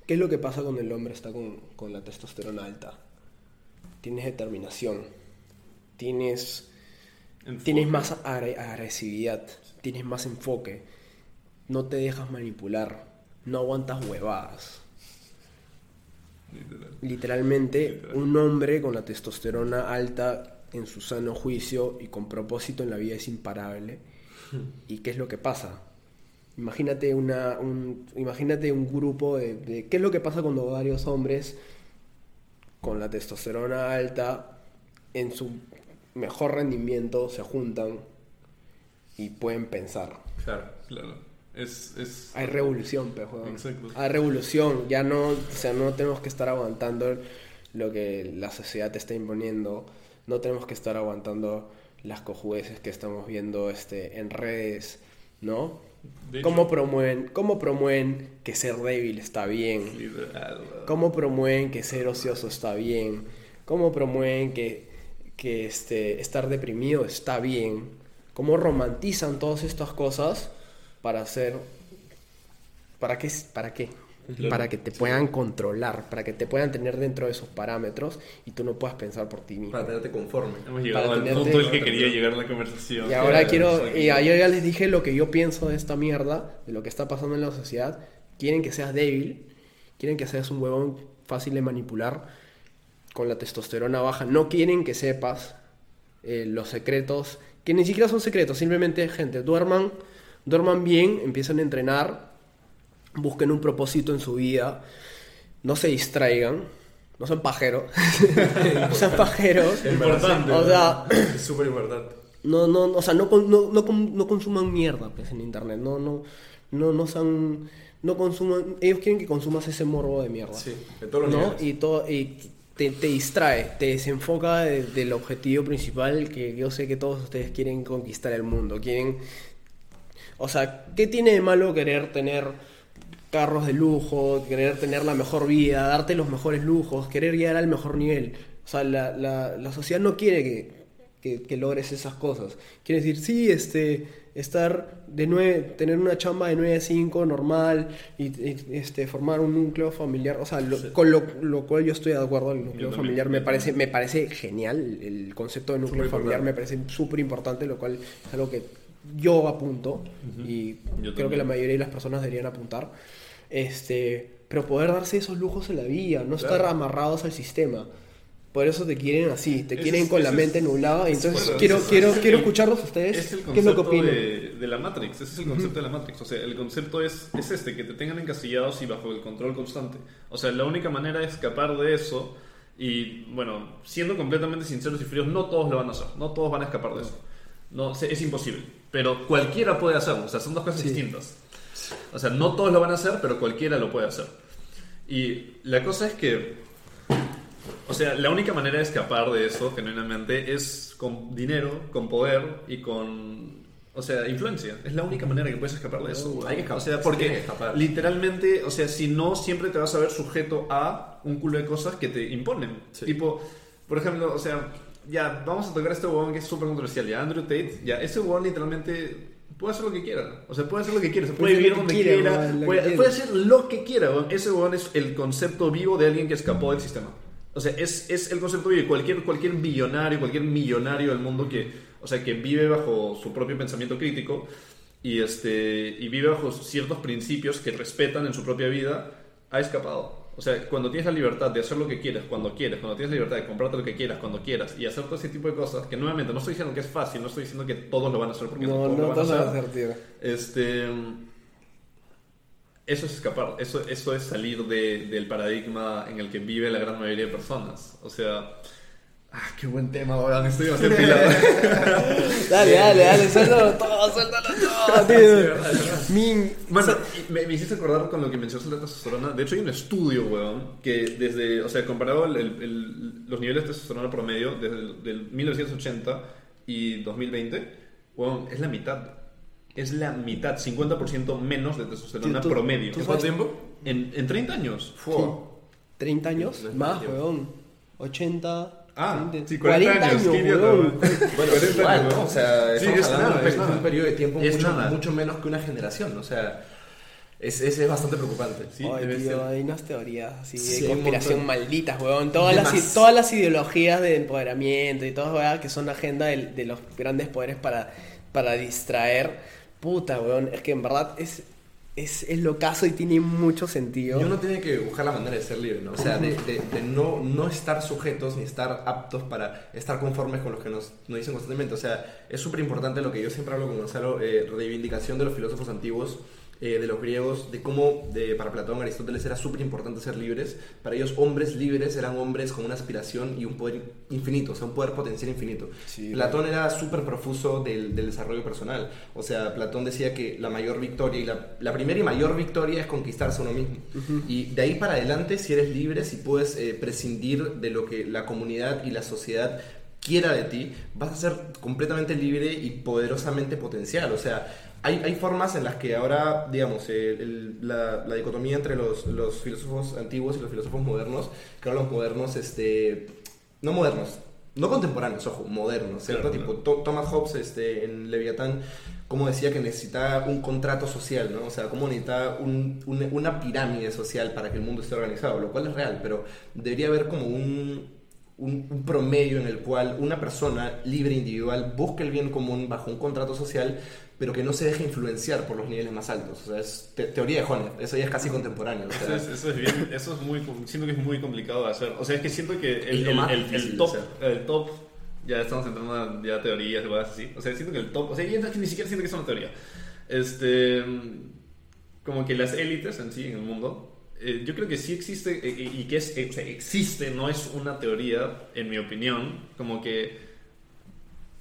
¿Qué es lo que pasa cuando el hombre está con, con la testosterona alta? Tienes determinación, tienes, Enfoque. tienes más agre- agresividad, tienes más enfoque, no te dejas manipular, no aguantas huevadas. Literal. Literalmente, Literal. un hombre con la testosterona alta en su sano juicio y con propósito en la vida es imparable. ¿Y qué es lo que pasa? Imagínate, una, un, imagínate un grupo de, de- ¿Qué es lo que pasa cuando varios hombres con la testosterona alta en su, mejor rendimiento se juntan y pueden pensar. Claro. Claro. Es, es... Hay revolución, weón. Exacto. Hay revolución. Ya no, o sea, no tenemos que estar aguantando lo que la sociedad te está imponiendo. No tenemos que estar aguantando las cojudeces que estamos viendo este, en redes, ¿no? ¿Cómo promueven, ¿Cómo promueven que ser débil está bien? Literal. ¿Cómo promueven que ser ocioso está bien? ¿Cómo promueven que, que este, estar deprimido está bien? ¿Cómo romantizan todas estas cosas para hacer... ¿Para qué? ¿Para qué? Claro. Para que te puedan controlar, para que te puedan tener dentro de esos parámetros y tú no puedas pensar por ti mismo. Para tenerte conforme. Hemos llegado Para al tenerte- punto al que quería llegar la conversación. Y ahora Claro, quiero, y yo ya les dije lo que yo pienso de esta mierda, de lo que está pasando en la sociedad. Quieren que seas débil, quieren que seas un huevón fácil de manipular con la testosterona baja. No quieren que sepas eh, los secretos, que ni siquiera son secretos, simplemente gente, duerman, duerman bien, empiecen a entrenar, busquen un propósito en su vida, no se distraigan, no sean pajeros, no sean pajeros. Importante. O sea, Es súper importante. no, no, o sea, no, no, no, no consuman mierda pues, en internet. No, no, no, no sean, no consuman. Ellos quieren que consumas ese morbo de mierda. Sí, de todos los ¿no? niveles. Y todo, y te, distrae, te desenfoca de- del objetivo principal que yo sé que todos ustedes quieren conquistar el mundo. Quieren. O sea, ¿qué tiene de malo querer tener carros de lujo, querer tener la mejor vida, darte los mejores lujos, querer llegar al mejor nivel? O sea, la, la, la sociedad no quiere que, que logres esas cosas. Quiere decir, sí, este, estar de nueve, tener una chamba de 9 a 5 normal y, y, este, formar un núcleo familiar. O sea, lo- con lo, lo cual yo estoy de acuerdo, el núcleo también, familiar me parece, me parece genial. El concepto de núcleo familiar me parece súper importante, lo cual es algo que yo apunto y Yo creo que la mayoría de las personas deberían apuntar. Este, pero poder darse esos lujos en la vida, no estar amarrados al sistema. Por eso te quieren así, te quieren es- con la es- mente nublada. Entonces bueno, quiero, quiero, quiero el- escucharlos a ustedes. Es el ¿Qué es lo que concepto opinan? de, de la Matrix, ese es el concepto de la Matrix. O sea, el concepto es, es este, que te tengan encasillados y bajo el control constante. O sea, la única manera de escapar de eso, y bueno, siendo completamente sinceros y fríos, no todos lo van a hacer, no todos van a escapar de eso. No, es imposible. Pero cualquiera puede hacerlo, o sea, son dos cosas Sí. distintas. O sea, no todos lo van a hacer, pero cualquiera lo puede hacer. Y la cosa es que o sea, la única manera de escapar de eso, genuinamente, es con dinero, con poder y con. O sea, influencia. Es la única manera que puedes escapar de eso. Hay que escapar, O sea, se porque literalmente, o sea, si no, siempre te vas a ver sujeto a un culo de cosas que te imponen. Sí. Tipo, por ejemplo, o sea, ya, vamos a tocar a este huevón que es súper controversial. Ya, Andrew Tate, ya, ese huevón literalmente. Puede hacer lo que quiera, o sea, puede hacer lo que quiera, se puede Puede vivir donde quiera, quiera, lo puede, quiera. puede hacer lo que quiera. Ese weón es el concepto vivo de alguien que escapó del sistema. O sea, es, es el concepto de cualquier, cualquier billonario, cualquier millonario del mundo que, o sea, que vive bajo su propio pensamiento crítico y, este, y vive bajo ciertos principios que respetan en su propia vida, ha escapado. O sea, cuando tienes la libertad de hacer lo que quieras, cuando quieres, cuando tienes la libertad de comprarte lo que quieras, cuando quieras, y hacer todo ese tipo de cosas, que nuevamente no estoy diciendo que es fácil, no estoy diciendo que todos lo van a hacer porque No, todos no lo van a a hacer. hacer, tío. Este. Eso es escapar, eso, eso es salir de- del paradigma en el que vive la gran mayoría de personas. O sea. Ah, qué buen tema, weón. Estoy demasiado pilado. Dale, dale, dale, suéltalo todo, suéltalo todo, tío. Min, Bueno, me, me hiciste acordar con lo que mencionaste de la testosterona. De hecho, hay un estudio, weón, que desde. O sea, comparado el- el- el- los niveles de testosterona promedio desde el del 1980 y 2020, weón, es la mitad. Es la mitad, 50% menos de testosterona Tú- promedio. tú ¿En cuánto tiempo? En, en 30 años. Fua. 30 años, es más, weón. 80. Ah, 20, sí, 40 años, qué idiota, weón. weón. Bueno, 40 igual, años, ¿no? O sea, Sí, es nada, de es nada. un periodo de tiempo Es mucho, nada. mucho menos que una generación. O sea, es, es, es bastante preocupante. Sí, Ay, debe tío, ser. hay unas teorías así de Sí, un conspiración malditas, weón. Todas las, todas las ideologías de empoderamiento y todas, weón, que son agenda del- de, los grandes poderes para, para distraer. Puta, weón. Es que en verdad es, es, es locazo y tiene mucho sentido. Y uno tiene que buscar la manera de ser libre, ¿no? O sea, de, de- de no, no estar sujetos ni estar aptos para estar conformes con lo que nos, nos dicen constantemente. O sea, es súper importante lo que yo siempre hablo con Gonzalo, eh, reivindicación de los filósofos antiguos eh, de los griegos, de cómo de, para Platón, Aristóteles era súper importante ser libres. Para ellos, hombres libres eran hombres con una aspiración y un poder infinito, o sea, un poder potencial infinito. Sí, Platón era súper profuso del, del desarrollo personal. O sea, Platón decía que la mayor victoria y la, la primera y mayor victoria es conquistarse a uno mismo. Y de ahí para adelante, si eres libre, si puedes eh, prescindir de lo que la comunidad y la sociedad quiera de ti, vas a ser completamente libre y poderosamente potencial. O sea, hay, hay formas en las que ahora, digamos, el- la, la dicotomía entre los, los filósofos antiguos y los filósofos modernos, que ahora los modernos, este, no modernos, no contemporáneos, ojo, modernos, ¿cierto? Claro, tipo, Thomas Hobbes este, en Leviatán, como decía que necesitaba un contrato social, ¿no? O sea, como necesitaba un- un- una pirámide social para que el mundo esté organizado, lo cual es real, pero debería haber como un, un, un promedio en el cual una persona libre individual busque el bien común bajo un contrato social, pero que no se deje influenciar por los niveles más altos. O sea, es te- teoría de Honeff, eso ya es casi contemporáneo. o sea, Eso es, eso es bien, eso es muy, siento que es muy complicado de hacer. O sea, es que siento que el, el- el- el top, el top, ya estamos entrando a ya teorías y cosas así. O sea, siento que el top, o sea, ya es que ni siquiera siento que es una teoría. Este, como que las élites en sí, en el mundo, eh, yo creo que sí existe eh, y que es, eh, existe, no es una teoría, en mi opinión, como que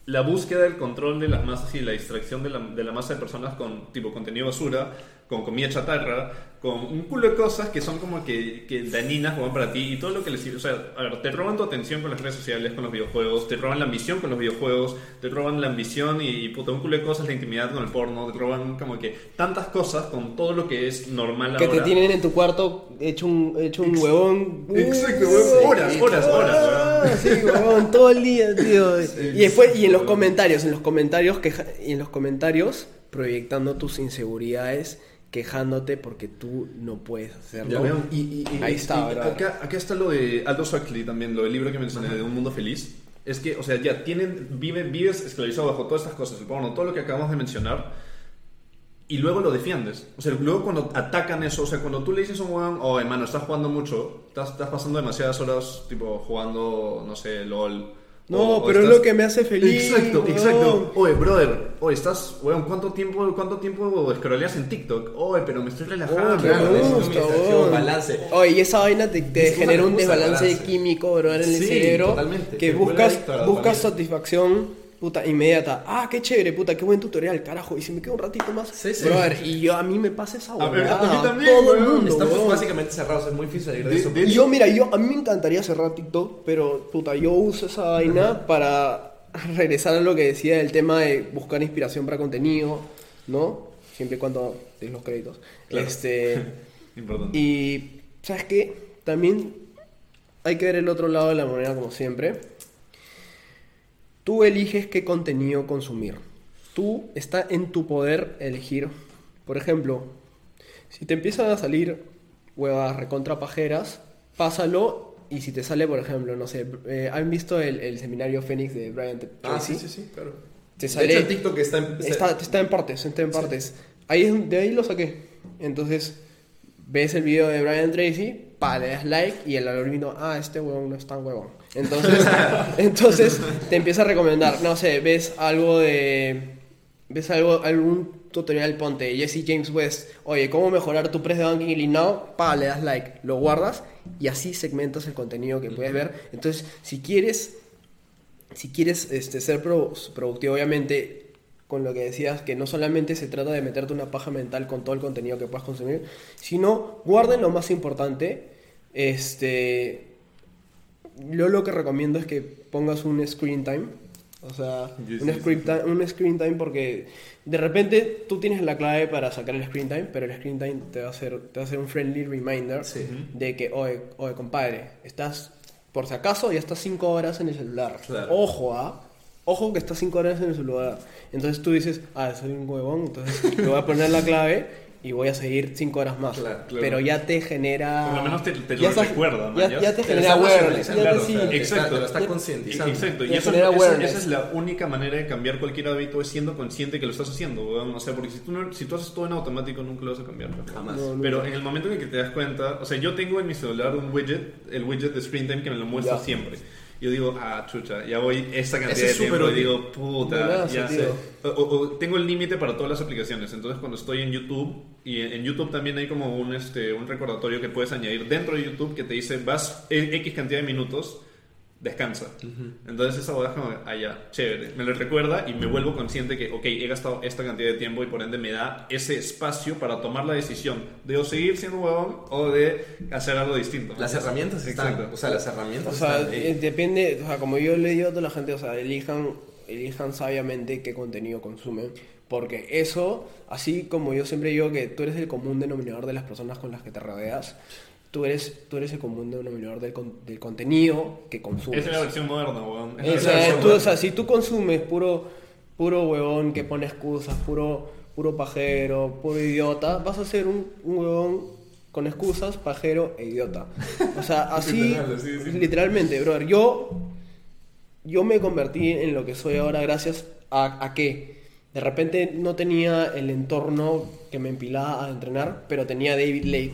la búsqueda del control de las masas y la distracción de la, de la masa de personas con tipo contenido basura, con comida chatarra, con un culo de cosas que son como que, que dañinas como para ti y todo lo que les sirve. O sea, a ver, te roban tu atención con las redes sociales, con los videojuegos, te roban la ambición con los videojuegos, te roban la ambición y, y puta, un culo de cosas, la intimidad con el porno, te roban como que tantas cosas con todo lo que es normal Que ahora. te tienen en tu cuarto hecho un, hecho un huevón. Exacto, huevón. Horas, horas, horas, Ah, Sí, huevón, todo el día, tío. y después, y en los comentarios, en los comentarios, y en los comentarios, proyectando tus inseguridades, quejándote porque tú no puedes hacerlo. Ya. Y, y- y- Ahí está, acá, acá está lo de Aldous Huxley también, lo del libro que mencioné, de Un Mundo Feliz. Es que, o sea, ya tienen, viven, vives esclavizado bajo todas estas cosas, porno, todo lo que acabamos de mencionar, y luego lo defiendes. O sea, luego cuando atacan eso, o sea, cuando tú le dices a un weón, oh, hermano, estás jugando mucho, estás, estás pasando demasiadas horas, tipo, jugando, no sé, LOL. No, o- o pero es lo que me hace feliz. Exacto, weón. exacto. Oye, brother, oye, estás, weón, ¿cuánto tiempo, cuánto tiempo scrolleas en TikTok? Oye, pero me estoy relajando. Oh, Claro, me gusta, weón. balance. Oye, y esa vaina te, te genera un el desbalance balance. químico, bro, en el Sí, cerebro. totalmente. Que Te buscas, buscas satisfacción, puta, inmediata. Ah, qué chévere, puta, qué buen tutorial, carajo. Y si me quedo un ratito más. Sí, sí. Brother, y yo, a mí me pasa esa A ver, huevada. a mí también, todo el mundo, Estamos weón. básicamente cerrados, es muy difícil salir de, De- eso. de- Y yo, mira, yo, a mí me encantaría cerrar TikTok, pero puta, yo uso esa vaina para regresar a lo que decía del tema de buscar inspiración para contenido, ¿no? Siempre y cuando des los créditos. Claro. Este. Importante. Y, ¿sabes qué? También hay que ver el otro lado de la moneda, como siempre. Tú eliges qué contenido consumir. Tú está en tu poder elegir. Por ejemplo, si te empiezan a salir huevas recontra pajeras, pásalo. Y si te sale, por ejemplo, no sé, eh, ¿han visto el, el seminario Fénix de Brian Tracy? Ah, sí, sí, sí, claro. Te De sale- hecho, el TikTok está en... Está, está en partes, está en partes. Ahí es- de ahí lo saqué. Entonces, ves el video de Brian Tracy, pa, le das like y el algoritmo, ah, este huevón no es tan huevón. Entonces, entonces te empieza a recomendar, no sé, ves algo de. Ves algo, algún tutorial, ponte Jesse James West, oye, ¿cómo mejorar tu press de banking inclinado? Pa, le das like, lo guardas y así segmentas el contenido que puedes ver. Entonces, si quieres si quieres este, ser pro- productivo, obviamente, con lo que decías, que no solamente se trata de meterte una paja mental con todo el contenido que puedas consumir, sino guarden lo más importante. Este, yo lo que recomiendo es que pongas un screen time. O sea, Sí, un, sí, screen sí, un screen time porque de repente tú tienes la clave para sacar el screen time, pero el screen time te va a hacer, te va a hacer un friendly reminder de que, oye, oye, compadre, estás, por si acaso, ya estás 5 horas en el celular. Claro. Ojo, ¿ah? Ojo que estás 5 horas en el celular. Entonces tú dices, ah, soy un huevón, entonces le voy a poner la clave y voy a seguir 5 horas más. Claro, claro. Pero ya te genera... Por lo menos te- te lo ya estás- recuerda. Ya, Ya te te genera awareness. te- claro, sí. te Exacto. está- Lo está Ya- concientizando. Exacto, y eso, awareness. esa es la única manera de cambiar cualquier hábito es siendo consciente que lo estás haciendo. O sea, porque si tú, no- si tú haces todo en automático nunca lo vas a cambiar. Jamás. No, no. Pero en el momento en el que te das cuenta, o sea, yo tengo en mi celular un widget, el widget de Screen Time que me lo muestra siempre. Yo digo, ah, chucha, ya voy esta cantidad Ese de tiempo y digo, puta, ya sé. O, tengo el límite para todas las aplicaciones, entonces cuando estoy en YouTube, y en, en YouTube también hay como un, este, un recordatorio que puedes añadir dentro de YouTube que te dice, vas en X cantidad de minutos, descansa. Entonces esa boda es como, ah, ya, chévere. Me lo recuerda y me vuelvo consciente que, ok, he gastado esta cantidad de tiempo y por ende me da ese espacio para tomar la decisión de o seguir siendo huevón o de hacer algo distinto. Las herramientas están. Exacto. O sea, las O herramientas sea, están. eh, depende, o sea, como yo le digo a toda la gente, o sea, elijan, elijan sabiamente qué contenido consumen, porque eso, así como yo siempre digo que tú eres el común denominador de las personas con las que te rodeas, tú eres, tú eres el común denominador del, con- del contenido que consumes. Esa es la versión moderna, huevón. O sea, tú- o sea, si tú consumes puro, puro huevón que pone excusas, puro, puro pajero, puro idiota, vas a ser un, un huevón con excusas, pajero e idiota. O sea, así, Literal, sí, sí. literalmente, brother. Yo, yo me convertí en lo que soy ahora gracias a, a que de repente no tenía el entorno que me empilaba a entrenar, pero tenía David Lake,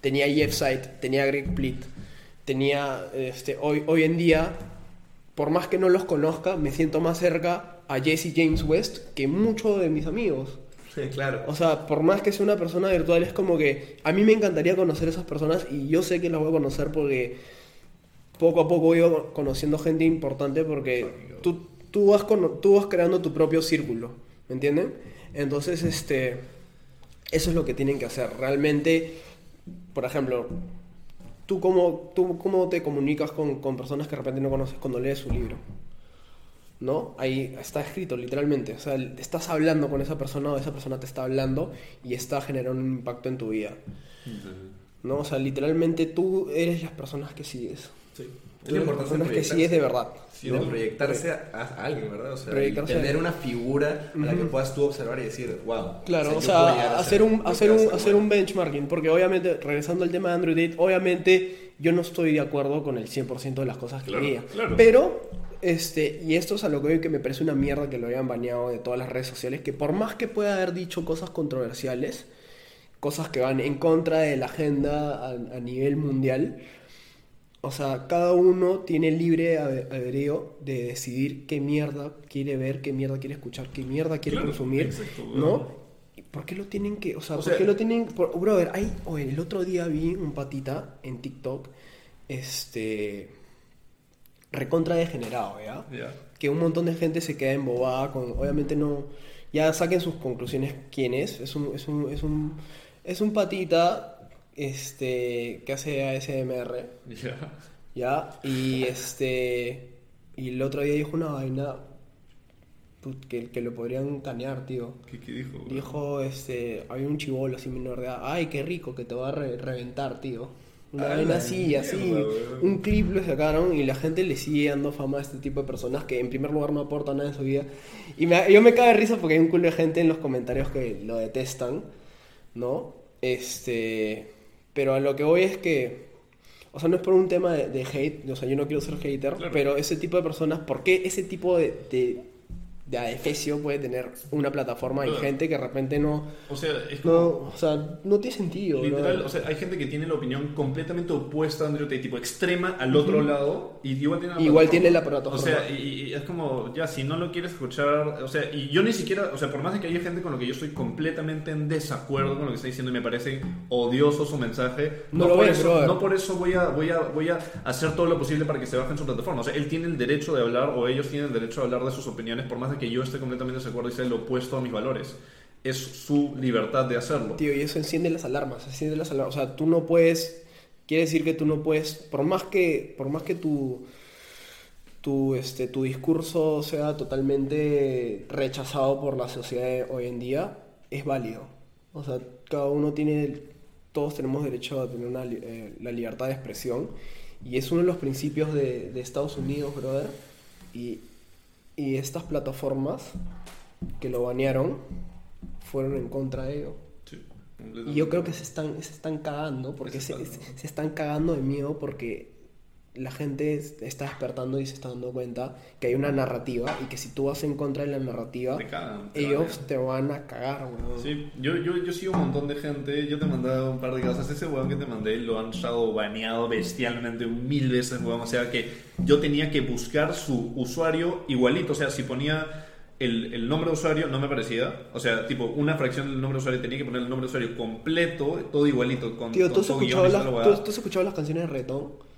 tenía Jeff Sight, tenía Greg Plitt, tenía, este, hoy, hoy en día, por más que no los conozca, me siento más cerca a Jesse James West que muchos de mis amigos. Sí, claro. O sea, por más que sea una persona virtual, es como que a mí me encantaría conocer a esas personas y yo sé que las voy a conocer porque poco a poco voy conociendo gente importante porque tú, tú, vas, cono- tú vas creando tu propio círculo, ¿me entienden? Entonces, este, eso es lo que tienen que hacer. Realmente, por ejemplo, ¿tú cómo, tú cómo te comunicas con, con personas que de repente no conoces cuando lees su libro? ¿no? Ahí está escrito literalmente. O sea, estás hablando con esa persona o esa persona te está hablando y está generando un impacto en tu vida. ¿No? O sea, literalmente tú eres las personas que sigues. Sí. Personas que sigues de verdad. Sí, ¿no? de proyectarse a, a alguien, ¿verdad? O sea, tener una figura a la que puedas tú observar y decir, wow. Claro, o sea, puedo llegar a hacer un, hacer un, hacer un benchmarking, porque obviamente, regresando al tema de Tate, obviamente yo no estoy de acuerdo con el 100% de las cosas que Claro, leía. claro. Pero, este, y esto es a lo que veo que me parece una mierda que lo hayan baneado de todas las redes sociales, que por más que pueda haber dicho cosas controversiales, cosas que van en contra de la agenda a, a nivel mundial, o sea, cada uno tiene libre albedrío de decidir qué mierda quiere ver, qué mierda quiere escuchar, qué mierda quiere Claro, consumir, exacto, ¿no? weón. ¿Y ¿Por qué lo tienen que, o sea, O por sea- qué lo tienen, por- brother, hay, oye, el otro día vi un patita en TikTok, este, recontra degenerado, ¿ya? Ya. que un montón de gente se queda embobada con, obviamente no, ya saquen sus conclusiones quién es, es un, es un, es un, es un patita, este, que hace ASMR, Ya. ya, y este, y el otro día dijo una vaina que, que lo podrían canear, tío. ¿Qué, qué dijo? weón? Dijo, este, había un chivolo así menor de edad, ay, qué rico, que te va a re- reventar, tío. Una A vaina así, mierda, así. Un clip lo sacaron y la gente le sigue dando fama a este tipo de personas que en primer lugar no aportan nada en su vida. Y me- yo me cago de risa porque hay un culo de gente en los comentarios que lo detestan, ¿no? Este, pero a lo que voy es que, o sea, no es por un tema de, de hate, o sea, yo no quiero ser hater, Claro. pero ese tipo de personas, ¿por qué ese tipo de, de, de adefesio puede tener una plataforma y Claro. gente que de repente no, O sea, es como... no, o sea, no tiene sentido, Literal, ¿no? o sea, hay gente que tiene la opinión completamente opuesta a Andrew Tate, tipo extrema al otro lado, y igual tiene la Igual plataforma. tiene la plataforma. O sea, y, y es como, ya, si no lo quieres escuchar, o sea, y yo ni siquiera, o sea, por más de que haya gente con lo que yo estoy completamente en desacuerdo con lo que está diciendo y me parece odioso su mensaje, No no, por, ves, eso, no por eso voy a, voy, a, voy a hacer todo lo posible para que se bajen su plataforma. O sea, él tiene el derecho de hablar, o ellos tienen el derecho de hablar de sus opiniones, por más de que yo esté completamente en desacuerdo y sea lo opuesto a mis valores. Es su libertad de hacerlo. Tío, y eso enciende las alarmas, enciende las alarmas. O sea, tú no puedes, quiere decir que tú no puedes, por más que, por más que tu, tu, este, tu discurso sea totalmente rechazado por la sociedad de hoy en día, es válido. O sea, cada uno tiene, todos tenemos derecho a tener una eh, la libertad de expresión. Y es uno de los principios de, de Estados Unidos, brother. Y, y estas plataformas que lo banearon fueron en contra de ello. Sí, Y yo creo que se están, se están cagando, porque Se se, están- se están cagando de miedo porque la gente está despertando y se está dando cuenta que hay una narrativa y que si tú vas en contra de la narrativa, Te cagan, te ellos banean. te van a cagar, weón. Sí, yo, yo, yo sigo un montón de gente. Yo te mandé un par de casos. Ese weón que te mandé lo han estado baneado bestialmente mil veces, weón. O sea que yo tenía que buscar su usuario igualito. O sea, si ponía el, el nombre de usuario, no me parecía. O sea, tipo, una fracción del nombre de usuario tenía que poner el nombre de usuario completo, todo igualito. Con, Tío, con ¿tú has, su guion escuchado las, tú- tú has escuchado las canciones de reggaetón?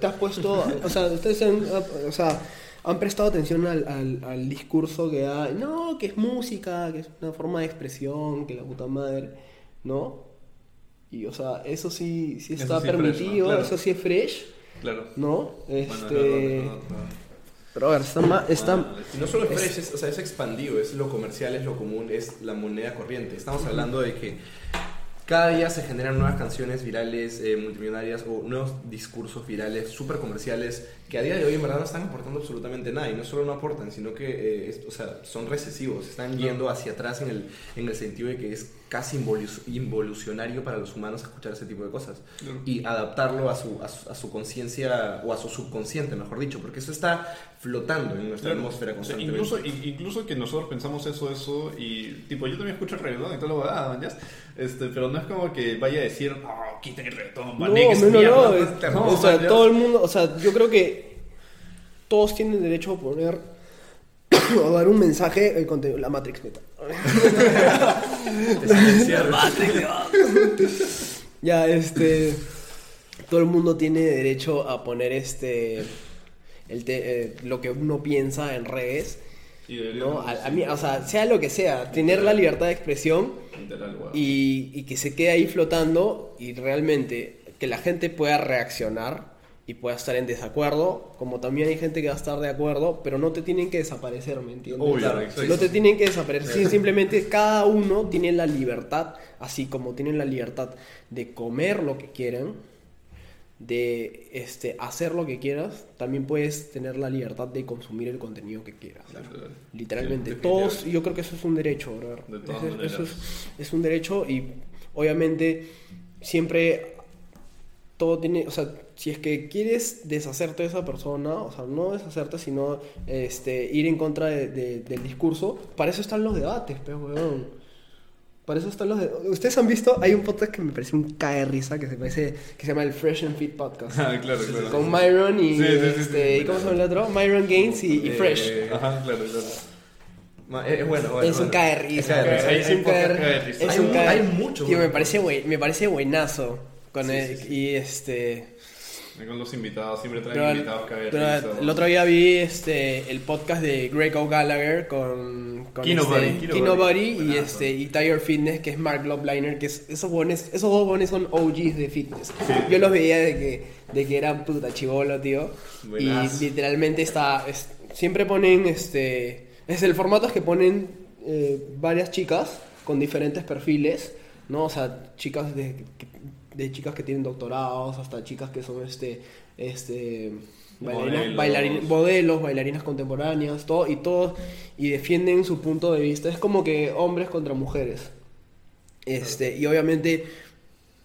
¿Te has puesto, o sea, ustedes han, o sea, han prestado atención al, al- al discurso que da, no, que es música, que es una forma de expresión, que la puta madre, ¿no? Y, o sea, eso sí, sí Eso está sí es fresh, permitido, ¿no? Claro. eso sí es fresh, Claro. ¿no? Bueno, es Este... verdad. Pero a ver, está, ma- está, Ah, no solo es Es- fresh, es, o sea, es expandido, es lo comercial, es lo común, es la moneda corriente. Estamos hablando de que cada día se generan nuevas canciones virales, eh, multimillonarias o nuevos discursos virales, súper comerciales, que a día de hoy en verdad no están aportando absolutamente nada. Y no solo no aportan, sino que eh, es- o sea, son recesivos, están yendo hacia atrás en el, en el sentido de que es casi involu- involucionario para los humanos escuchar ese tipo de cosas. Claro. Y adaptarlo a su, a su, a su conciencia, o a su subconsciente, mejor dicho, porque eso está flotando en nuestra Claro. atmósfera O sea, constantemente. incluso, in- incluso que nosotros pensamos eso, eso, y tipo, yo también escucho el reggaetón y todo lo va este, pero no es como que vaya a decir, no, quiten el reggaetón, No, no, no, mierda". no, es- No, o sea, man, ya. todo el mundo, o sea, yo creo que todos tienen derecho a poner o dar un mensaje, el contenido, la Matrix meta. ya, este, todo el mundo tiene derecho a poner este, el te- eh, lo que uno piensa en redes, Y ¿no? A, a mí, o sea, sea lo que sea, tener la libertad de expresión y que se quede ahí flotando y realmente que la gente pueda reaccionar y pueda estar en desacuerdo, como también hay gente que va a estar de acuerdo, pero no te tienen que desaparecer, ¿me entiendes? Obvio, Claro. No te tienen que desaparecer, simplemente cada uno tiene la libertad, así como tienen la libertad de comer lo que quieran, de este, hacer lo que quieras, también puedes tener la libertad de consumir el contenido que quieras. Literal. Literalmente, Sí, todos, yo creo que eso es un derecho, brother. De todas es- maneras. eso es, es un derecho y obviamente siempre todo tiene, o sea, si es que quieres deshacerte de esa persona, o sea, no deshacerte, sino este, ir en contra de- de- del discurso, para eso están los debates, pues, weón. Para eso están los debates. Ustedes han visto, hay un podcast que me parece un cae de risa, que se parece, que se llama el Fresh and Fit Podcast. Ah, claro, claro. Con Myron y, Sí, sí, sí, este, sí. ¿y ¿cómo se llama el otro? Myron Gaines y, y Eh, Fresh. Ajá, claro, claro. Ma- eh, bueno, bueno, es un bueno. cae de Es risa. Es un cae de risa. Es Hay mucho, Tío, me parece, me parece buenazo. Con Sí, el- sí, sí. Y este. Con los invitados, siempre traen pero- invitados que pero el otro día vi este el podcast de Greg O'Gallagher con, con Kino este, Kino Kino. Buddy y Buenazo. este y Tiger Fitness que es Mark Lobliner que es, esos buenos, esos dos buenos son OGs de fitness. Yo los veía de que de que eran puta chivolo, tío. Buenazo. Y literalmente está es- siempre ponen este es el formato es que ponen eh, varias chicas con diferentes perfiles, ¿no? O sea, chicas de, de chicas que tienen doctorados hasta chicas que son este este bailarinas, Modelos. bailarin- modelos, bailarinas contemporáneas, todo y todos y defienden su punto de vista. Es como que hombres contra mujeres. Este, y obviamente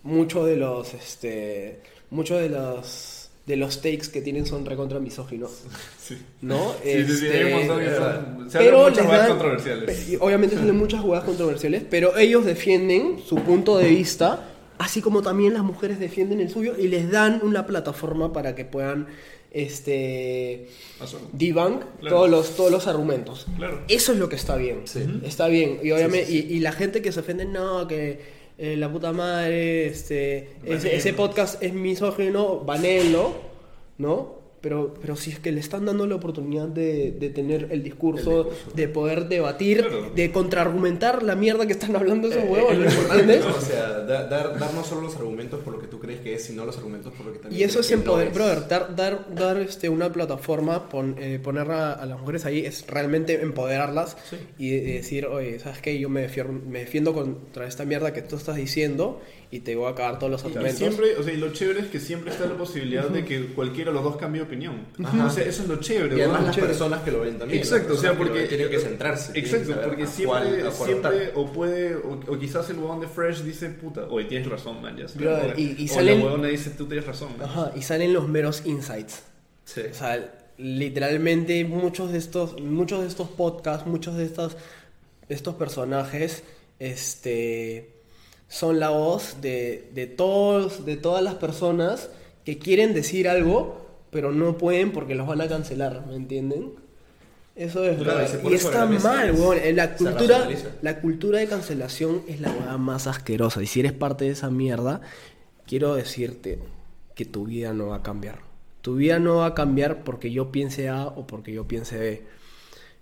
muchos de los este muchos de los de los takes que tienen son recontra misóginos, Sí. ¿no? Sí, sí, sí, Este, se pero muchas jugadas controversiales. obviamente salen muchas jugadas controversiales, pero ellos defienden su punto de vista, así como también las mujeres defienden el suyo y les dan una plataforma para que puedan este debunk Claro. todos los todos los argumentos. Claro. Eso es lo que está bien. Sí. Está bien. Y obviamente Sí, sí, Y, y la gente que se ofende, no, que eh, la puta madre, este, ese podcast es misógino, banelo, ¿no? Pero, pero si es que le están dando la oportunidad de, de tener el discurso, El discurso. de poder debatir, Claro. de contraargumentar la mierda que están hablando esos Eh, huevos, es lo importante, ¿entiendes? ¿no? O sea, da- dar, dar no solo los argumentos por lo que tú crees que es, sino los argumentos por lo que también Y eso es no empoderar, es. brother, dar, dar, dar este, una plataforma, pon- eh, poner a, a las mujeres ahí es realmente empoderarlas Sí. y de- decir, oye, ¿sabes qué? Yo me defiendo, me defiendo contra esta mierda que tú estás diciendo y te voy a acabar todos los Y argumentos. siempre, o sea, y lo chévere es que siempre está la posibilidad de que cualquiera de los dos cambie de opinión. O sea, eso es lo chévere. Y además ¿no? las Chévere. personas que lo ven también. Exacto, o sea, porque tienen que centrarse. que Exacto, porque siempre, cuál siempre o puede, o, o quizás el huevón de Fresh dice, puta, oye, tienes razón, man. Ya y- y o salen- la huevona dice, tú tienes razón, man. Ajá, y salen los meros insights. Sí. O sea, literalmente muchos de estos, muchos de estos podcasts, muchos de estos, estos personajes, este, son la voz de, de todos, de todas las personas que quieren decir algo, pero no pueden porque los van a cancelar, ¿me entienden? Eso es Claro, y Y, está mal, weón. En La cultura, la cultura de cancelación es la weá más asquerosa. Y si eres parte de esa mierda, quiero decirte que tu vida no va a cambiar. Tu vida no va a cambiar porque yo piense A o porque yo piense B.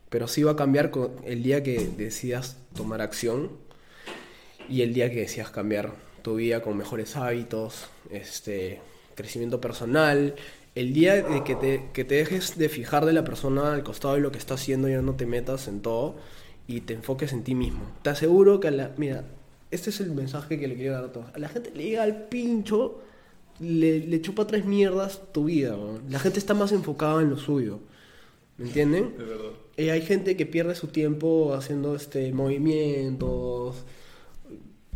Pero sí va a cambiar con el día que decidas tomar acción y el día que decidas cambiar tu vida con mejores hábitos, este, crecimiento personal, el día de que te, que te dejes de fijar de la persona al costado de lo que está haciendo y ya no te metas en todo y te enfoques en ti mismo. Te aseguro que a la... Mira, este es el mensaje que le quiero dar a todos. A la gente le llega al pincho, le, le chupa tres mierdas tu vida. La gente está más enfocada en lo suyo. ¿Me entienden? De verdad. Eh, hay gente que pierde su tiempo haciendo este movimientos,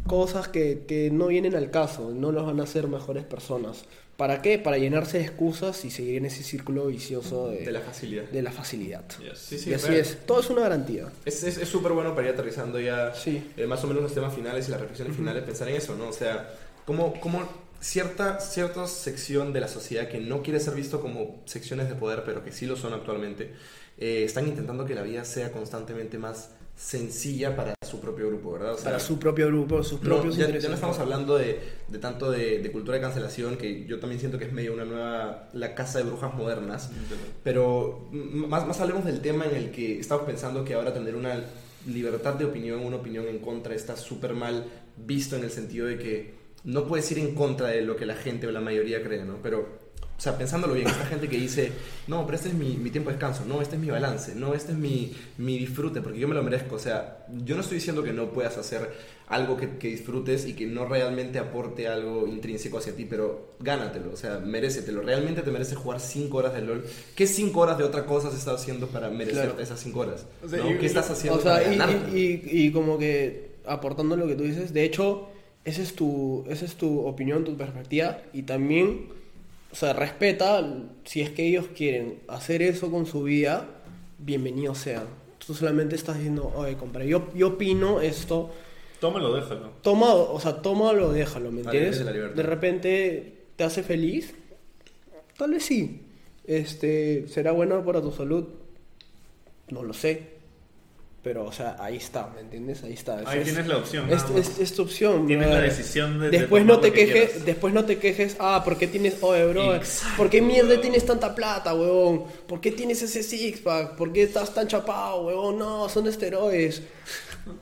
cosas que, que no vienen al caso, no los van a hacer mejores personas. ¿Para qué? Para llenarse de excusas y seguir en ese círculo vicioso de, De la facilidad. de la facilidad. Yes. Sí, sí, y así es, todo es una garantía. Es es- es súper bueno para ir aterrizando ya Sí. eh, más o menos los temas finales y las reflexiones finales, pensar en eso, ¿no? O sea, cómo, cómo cierta, cierta sección de la sociedad que no quiere ser visto como secciones de poder, pero que sí lo son actualmente, eh, están intentando que la vida sea constantemente más sencilla para su propio grupo, ¿verdad? O sea, Para su propio grupo, sus propios ya, ya intereses. no estamos hablando de, de tanto de, de cultura de cancelación, que yo también siento que es medio una nueva, la casa de brujas modernas, pero más, más hablemos del tema en el que estamos pensando que ahora tener una libertad de opinión, una opinión en contra, está súper mal visto en el sentido de que no puedes ir en contra de lo que la gente o la mayoría cree, ¿no? Pero, o sea, pensándolo bien, esta gente que dice, no, pero este es mi, mi tiempo de descanso, no, este es mi balance, no, este es mi, mi disfrute, porque yo me lo merezco. O sea, yo no estoy diciendo que no puedas hacer algo que, que disfrutes y que no realmente aporte algo intrínseco hacia ti, pero gánatelo, o sea, merécetelo. ¿Realmente te mereces jugar 5 horas de LOL? ¿Qué 5 horas de otra cosa has estado haciendo para merecerte Claro. esas 5 horas? O sea, ¿no? y- ¿Qué estás haciendo O sea, para y, y- y como que aportando lo que tú dices, de hecho, esa es tu, esa es tu opinión, tu perspectiva, y también, o sea, respeta si es que ellos quieren hacer eso con su vida, bienvenido sea. Tú solamente estás diciendo, oye, compadre, yo, yo opino esto, Tómalo, déjalo. toma, o sea, tómalo déjalo, ¿me entiendes? De repente te hace feliz, tal vez sí. Este, ¿será bueno para tu salud? No lo sé. Pero, o sea, ahí está, ¿me entiendes? Ahí está. Ahí Es- tienes la opción. es, es- es tu opción. Tienes la decisión de- de Después no te que quejes, quieras. después no te quejes, ah, ¿por qué tienes, oye, bro? Exacto, ¿Por qué mierda tienes tanta plata, huevón? ¿Por qué tienes ese six pack? ¿Por qué estás tan chapado, huevón? No, son esteroides.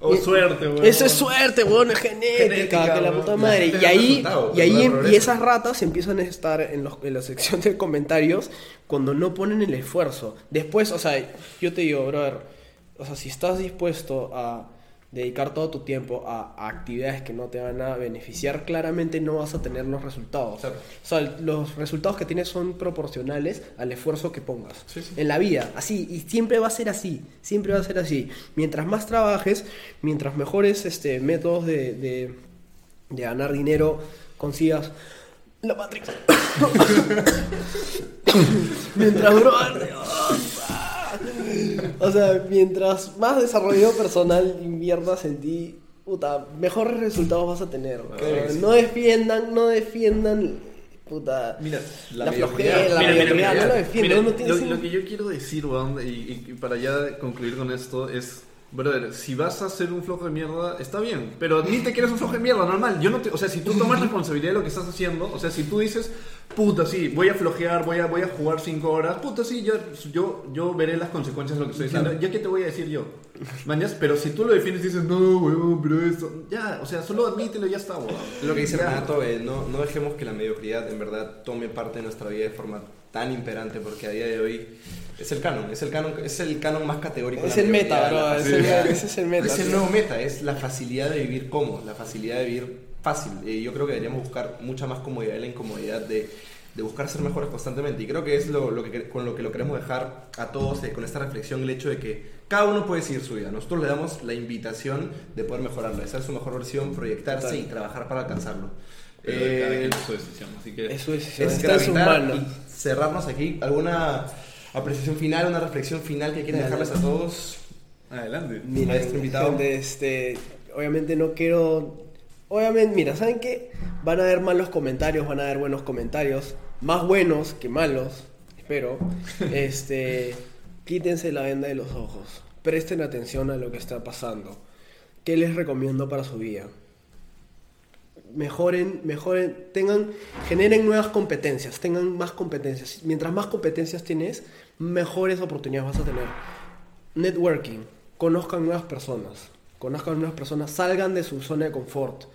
O suerte, weón. Eso es suerte, weón, es genética, Genética, que la puta madre. Y ahí, y ahí, y esas ratas empiezan a estar en, los, en la sección de comentarios cuando no ponen el esfuerzo. Después, o sea, yo te digo, brother, o sea, si estás dispuesto a dedicar todo tu tiempo a, a actividades que no te van a beneficiar, claramente no vas a tener los resultados. Claro. O sea, los resultados que tienes son proporcionales al esfuerzo que pongas Sí, sí. en la vida, así, y siempre va a ser así, siempre va a ser así. Mientras más trabajes, mientras mejores este, métodos de, de, de ganar dinero consigas, la Matrix. mientras, bro, o sea, mientras más desarrollo personal inviertas en ti, puta, mejores resultados vas a tener. Claro sí. No defiendan, no defiendan, puta, Mira, la, la flojera, la Mira, mira, mediocridad, mira, no lo defiendan, Mira, no lo, lo que yo quiero decir, weón, y, y- y para ya concluir con esto, es, brother, si vas a ser un flojo de mierda, está bien, pero ni te quieres un flojo de mierda, normal. Yo no te, o sea, si tú tomas responsabilidad de lo que estás haciendo, o sea, si tú dices, puta, sí, voy a flojear, voy a, voy a jugar 5 horas, puta, sí, yo, yo, yo veré las consecuencias de lo que estoy diciendo. ¿Ya qué te voy a decir yo? Mañas, pero si tú lo defines y dices, no, weón, pero esto, ya, o sea, solo admítelo y ya está, weón. Lo que dice. Renato, eh, no, no dejemos que la mediocridad en verdad tome parte de nuestra vida de forma tan imperante, porque a día de hoy es el canon, es el canon, es el canon más categórico. Es el meta, bro, es el- ese es el meta, Es el nuevo meta, es la facilidad de vivir cómodo, la facilidad de vivir fácil. Eh, yo creo que deberíamos buscar mucha más comodidad, la incomodidad de, de buscar ser mejores constantemente. Y creo que es lo, lo que, con lo que lo queremos dejar a todos, eh, con esta reflexión, el hecho de que cada uno puede seguir su vida. Nosotros le damos la invitación de poder mejorarla, de ser su mejor versión, proyectarse Total. y trabajar para alcanzarlo. Pero Eh, quien es su decisión, así que... Eso es, es está en sus gravitar y cerrarnos aquí. ¿Alguna apreciación final, una reflexión final que quieras Dale. dejarles a todos? Adelante. Mira, Maestro invitado. gente, este, obviamente no quiero. Obviamente, mira, ¿saben qué? Van a haber malos comentarios, van a haber buenos comentarios, más buenos que malos, espero. Este, quítense la venda de los ojos, presten atención a lo que está pasando. ¿Qué les recomiendo para su vida? Mejoren, mejoren, tengan, generen nuevas competencias, tengan más competencias. Mientras más competencias tienes, mejores oportunidades vas a tener networking, conozcan nuevas personas, conozcan nuevas personas, salgan de su zona de confort,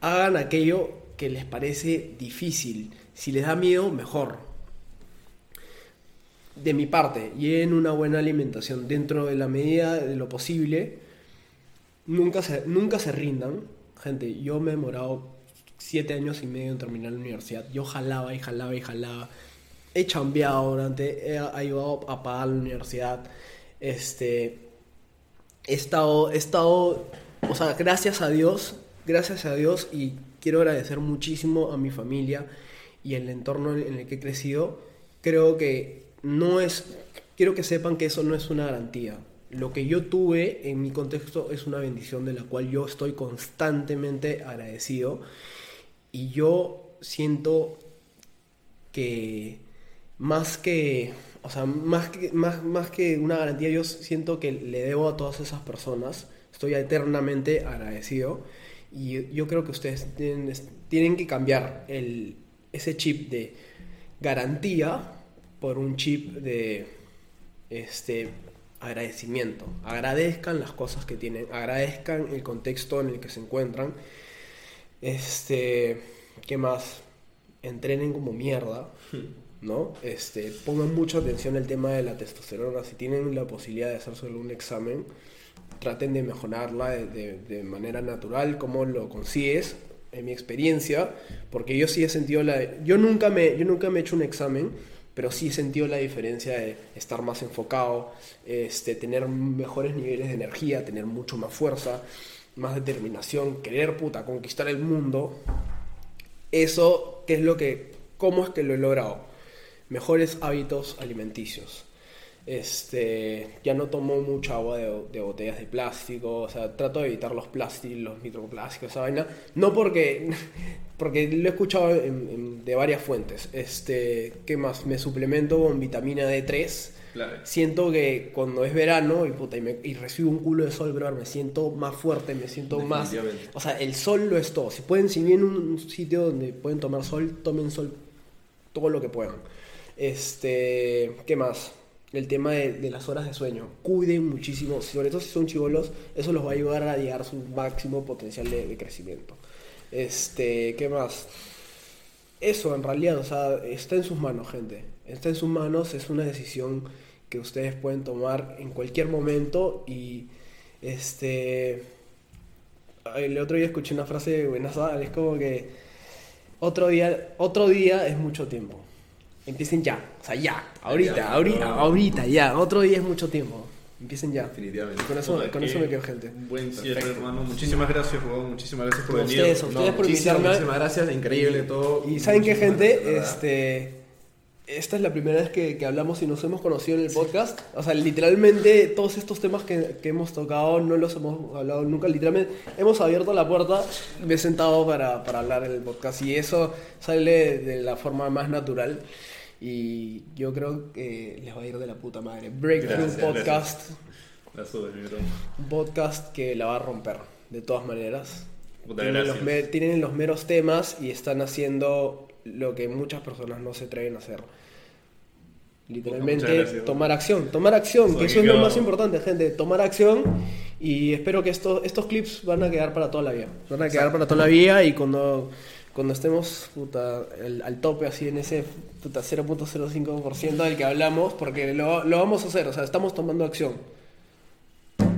hagan aquello que les parece difícil, si les da miedo, mejor. De mi parte, lleven una buena alimentación dentro de la medida de lo posible, nunca se, nunca se rindan. Gente, yo me he demorado siete años y medio en terminar la universidad. Yo jalaba y jalaba y jalaba. He chambeado durante, he ayudado a pagar la universidad. Este, he estado, estado, o sea, gracias a Dios, gracias a Dios y quiero agradecer muchísimo a mi familia y el entorno en el que he crecido. Creo que no es, quiero que sepan que eso no es una garantía. Lo que yo tuve en mi contexto es una bendición de la cual yo estoy constantemente agradecido y yo siento que más que, o sea, más que, más, más que una garantía, yo siento que le debo a todas esas personas, estoy eternamente agradecido y yo creo que ustedes tienen, tienen que cambiar el, ese chip de garantía por un chip de este agradecimiento. Agradezcan las cosas que tienen, agradezcan el contexto en el que se encuentran. Este, ¿qué más? Entrenen como mierda, ¿no? Este, pongan mucha atención al tema de la testosterona. Si tienen la posibilidad de hacerse algún examen, traten de mejorarla de, de- de manera natural, como lo consigues, en mi experiencia, porque yo sí he sentido la... Yo nunca me, yo nunca me he hecho un examen, pero sí he sentido la diferencia de estar más enfocado, este, tener mejores niveles de energía, tener mucho más fuerza, más determinación, querer puta, conquistar el mundo. Eso, ¿qué es lo que, cómo es que lo he logrado? Mejores hábitos alimenticios. Este, ya no tomo mucha agua de, botellas de plástico, o sea, trato de evitar los plásticos, los microplásticos, esa vaina. No porque, porque lo he escuchado de varias fuentes. Este, ¿qué más? Me suplemento con vitamina D3. Claro. Siento que cuando es verano y, puta, y, me- y recibo un culo de sol, bro, me siento más fuerte, me siento más... O sea, el sol lo es todo. Si pueden, si vienen a un sitio donde pueden tomar sol, tomen sol todo lo que puedan. Este, ¿qué más? El tema de, de las horas de sueño. Cuiden muchísimo, sobre todo si son chivolos, eso los va a ayudar a llegar a su máximo potencial de, de crecimiento. Este, ¿qué más? Eso en realidad, o sea, está en sus manos, gente. Está en sus manos, es una decisión que ustedes pueden tomar en cualquier momento y este el otro día escuché una frase buenaza, es como que otro día, otro día es mucho tiempo. Empiecen ya, o sea, ya, ahorita, Ya, ahorita, no. ahorita, ya, otro día es mucho tiempo. Empiecen ya. Definitivamente. Con eso, con eso me quedo, gente. Buen cierre, Perfecto. hermano. Muchísimas gracias, Juan. Muchísimas gracias por A venir. ustedes, ustedes por muchísimas, muchísimas gracias, increíble todo. Y saben qué, gente, gracias, de verdad. este, esta es la primera vez que, que hablamos y nos hemos conocido en el podcast. O sea, literalmente todos estos temas que, que hemos tocado no los hemos hablado nunca. Literalmente hemos abierto la puerta, me he sentado para, para hablar en el podcast y eso sale de la forma más natural. Y yo creo que les va a ir de la puta madre. Breakthrough Gracias, Podcast, bro. un podcast que la va a romper, de todas maneras. Los, gracias. tienen los meros temas y están haciendo lo que muchas personas no se atreven a hacer. Literalmente gracias. tomar acción, tomar acción, Soy que eso es lo más importante, gente, tomar acción y espero que estos estos clips van a quedar para toda la vida, van a quedar para toda la vida y cuando cuando estemos puta, el- al tope así en ese puta 0.05% del que hablamos, porque lo, lo vamos a hacer, o sea, estamos tomando acción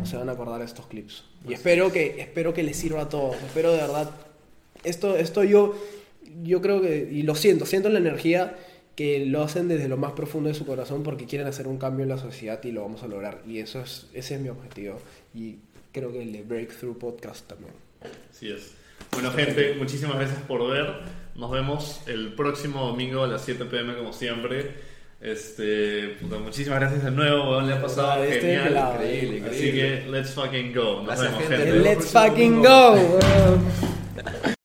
se van a acordar estos clips. Y espero que, espero que les sirva a todos. Espero de verdad. Esto, esto yo yo creo que, y lo siento, siento la energía que lo hacen desde lo más profundo de su corazón porque quieren hacer un cambio en la sociedad y lo vamos a lograr. Y eso es, ese es mi objetivo. Y creo que el de Breakthrough Podcast también. Así es. Bueno, gente, muchísimas gracias por ver. Nos vemos el próximo domingo a las 7 pm, como siempre. Este, puta, muchísimas gracias de nuevo, weón, le ha pasado Este genial. pelado. Increíble, Así increíble. que, let's fucking go. Nos Gracias, vemos, gente. Let's fucking domingo. go. weón.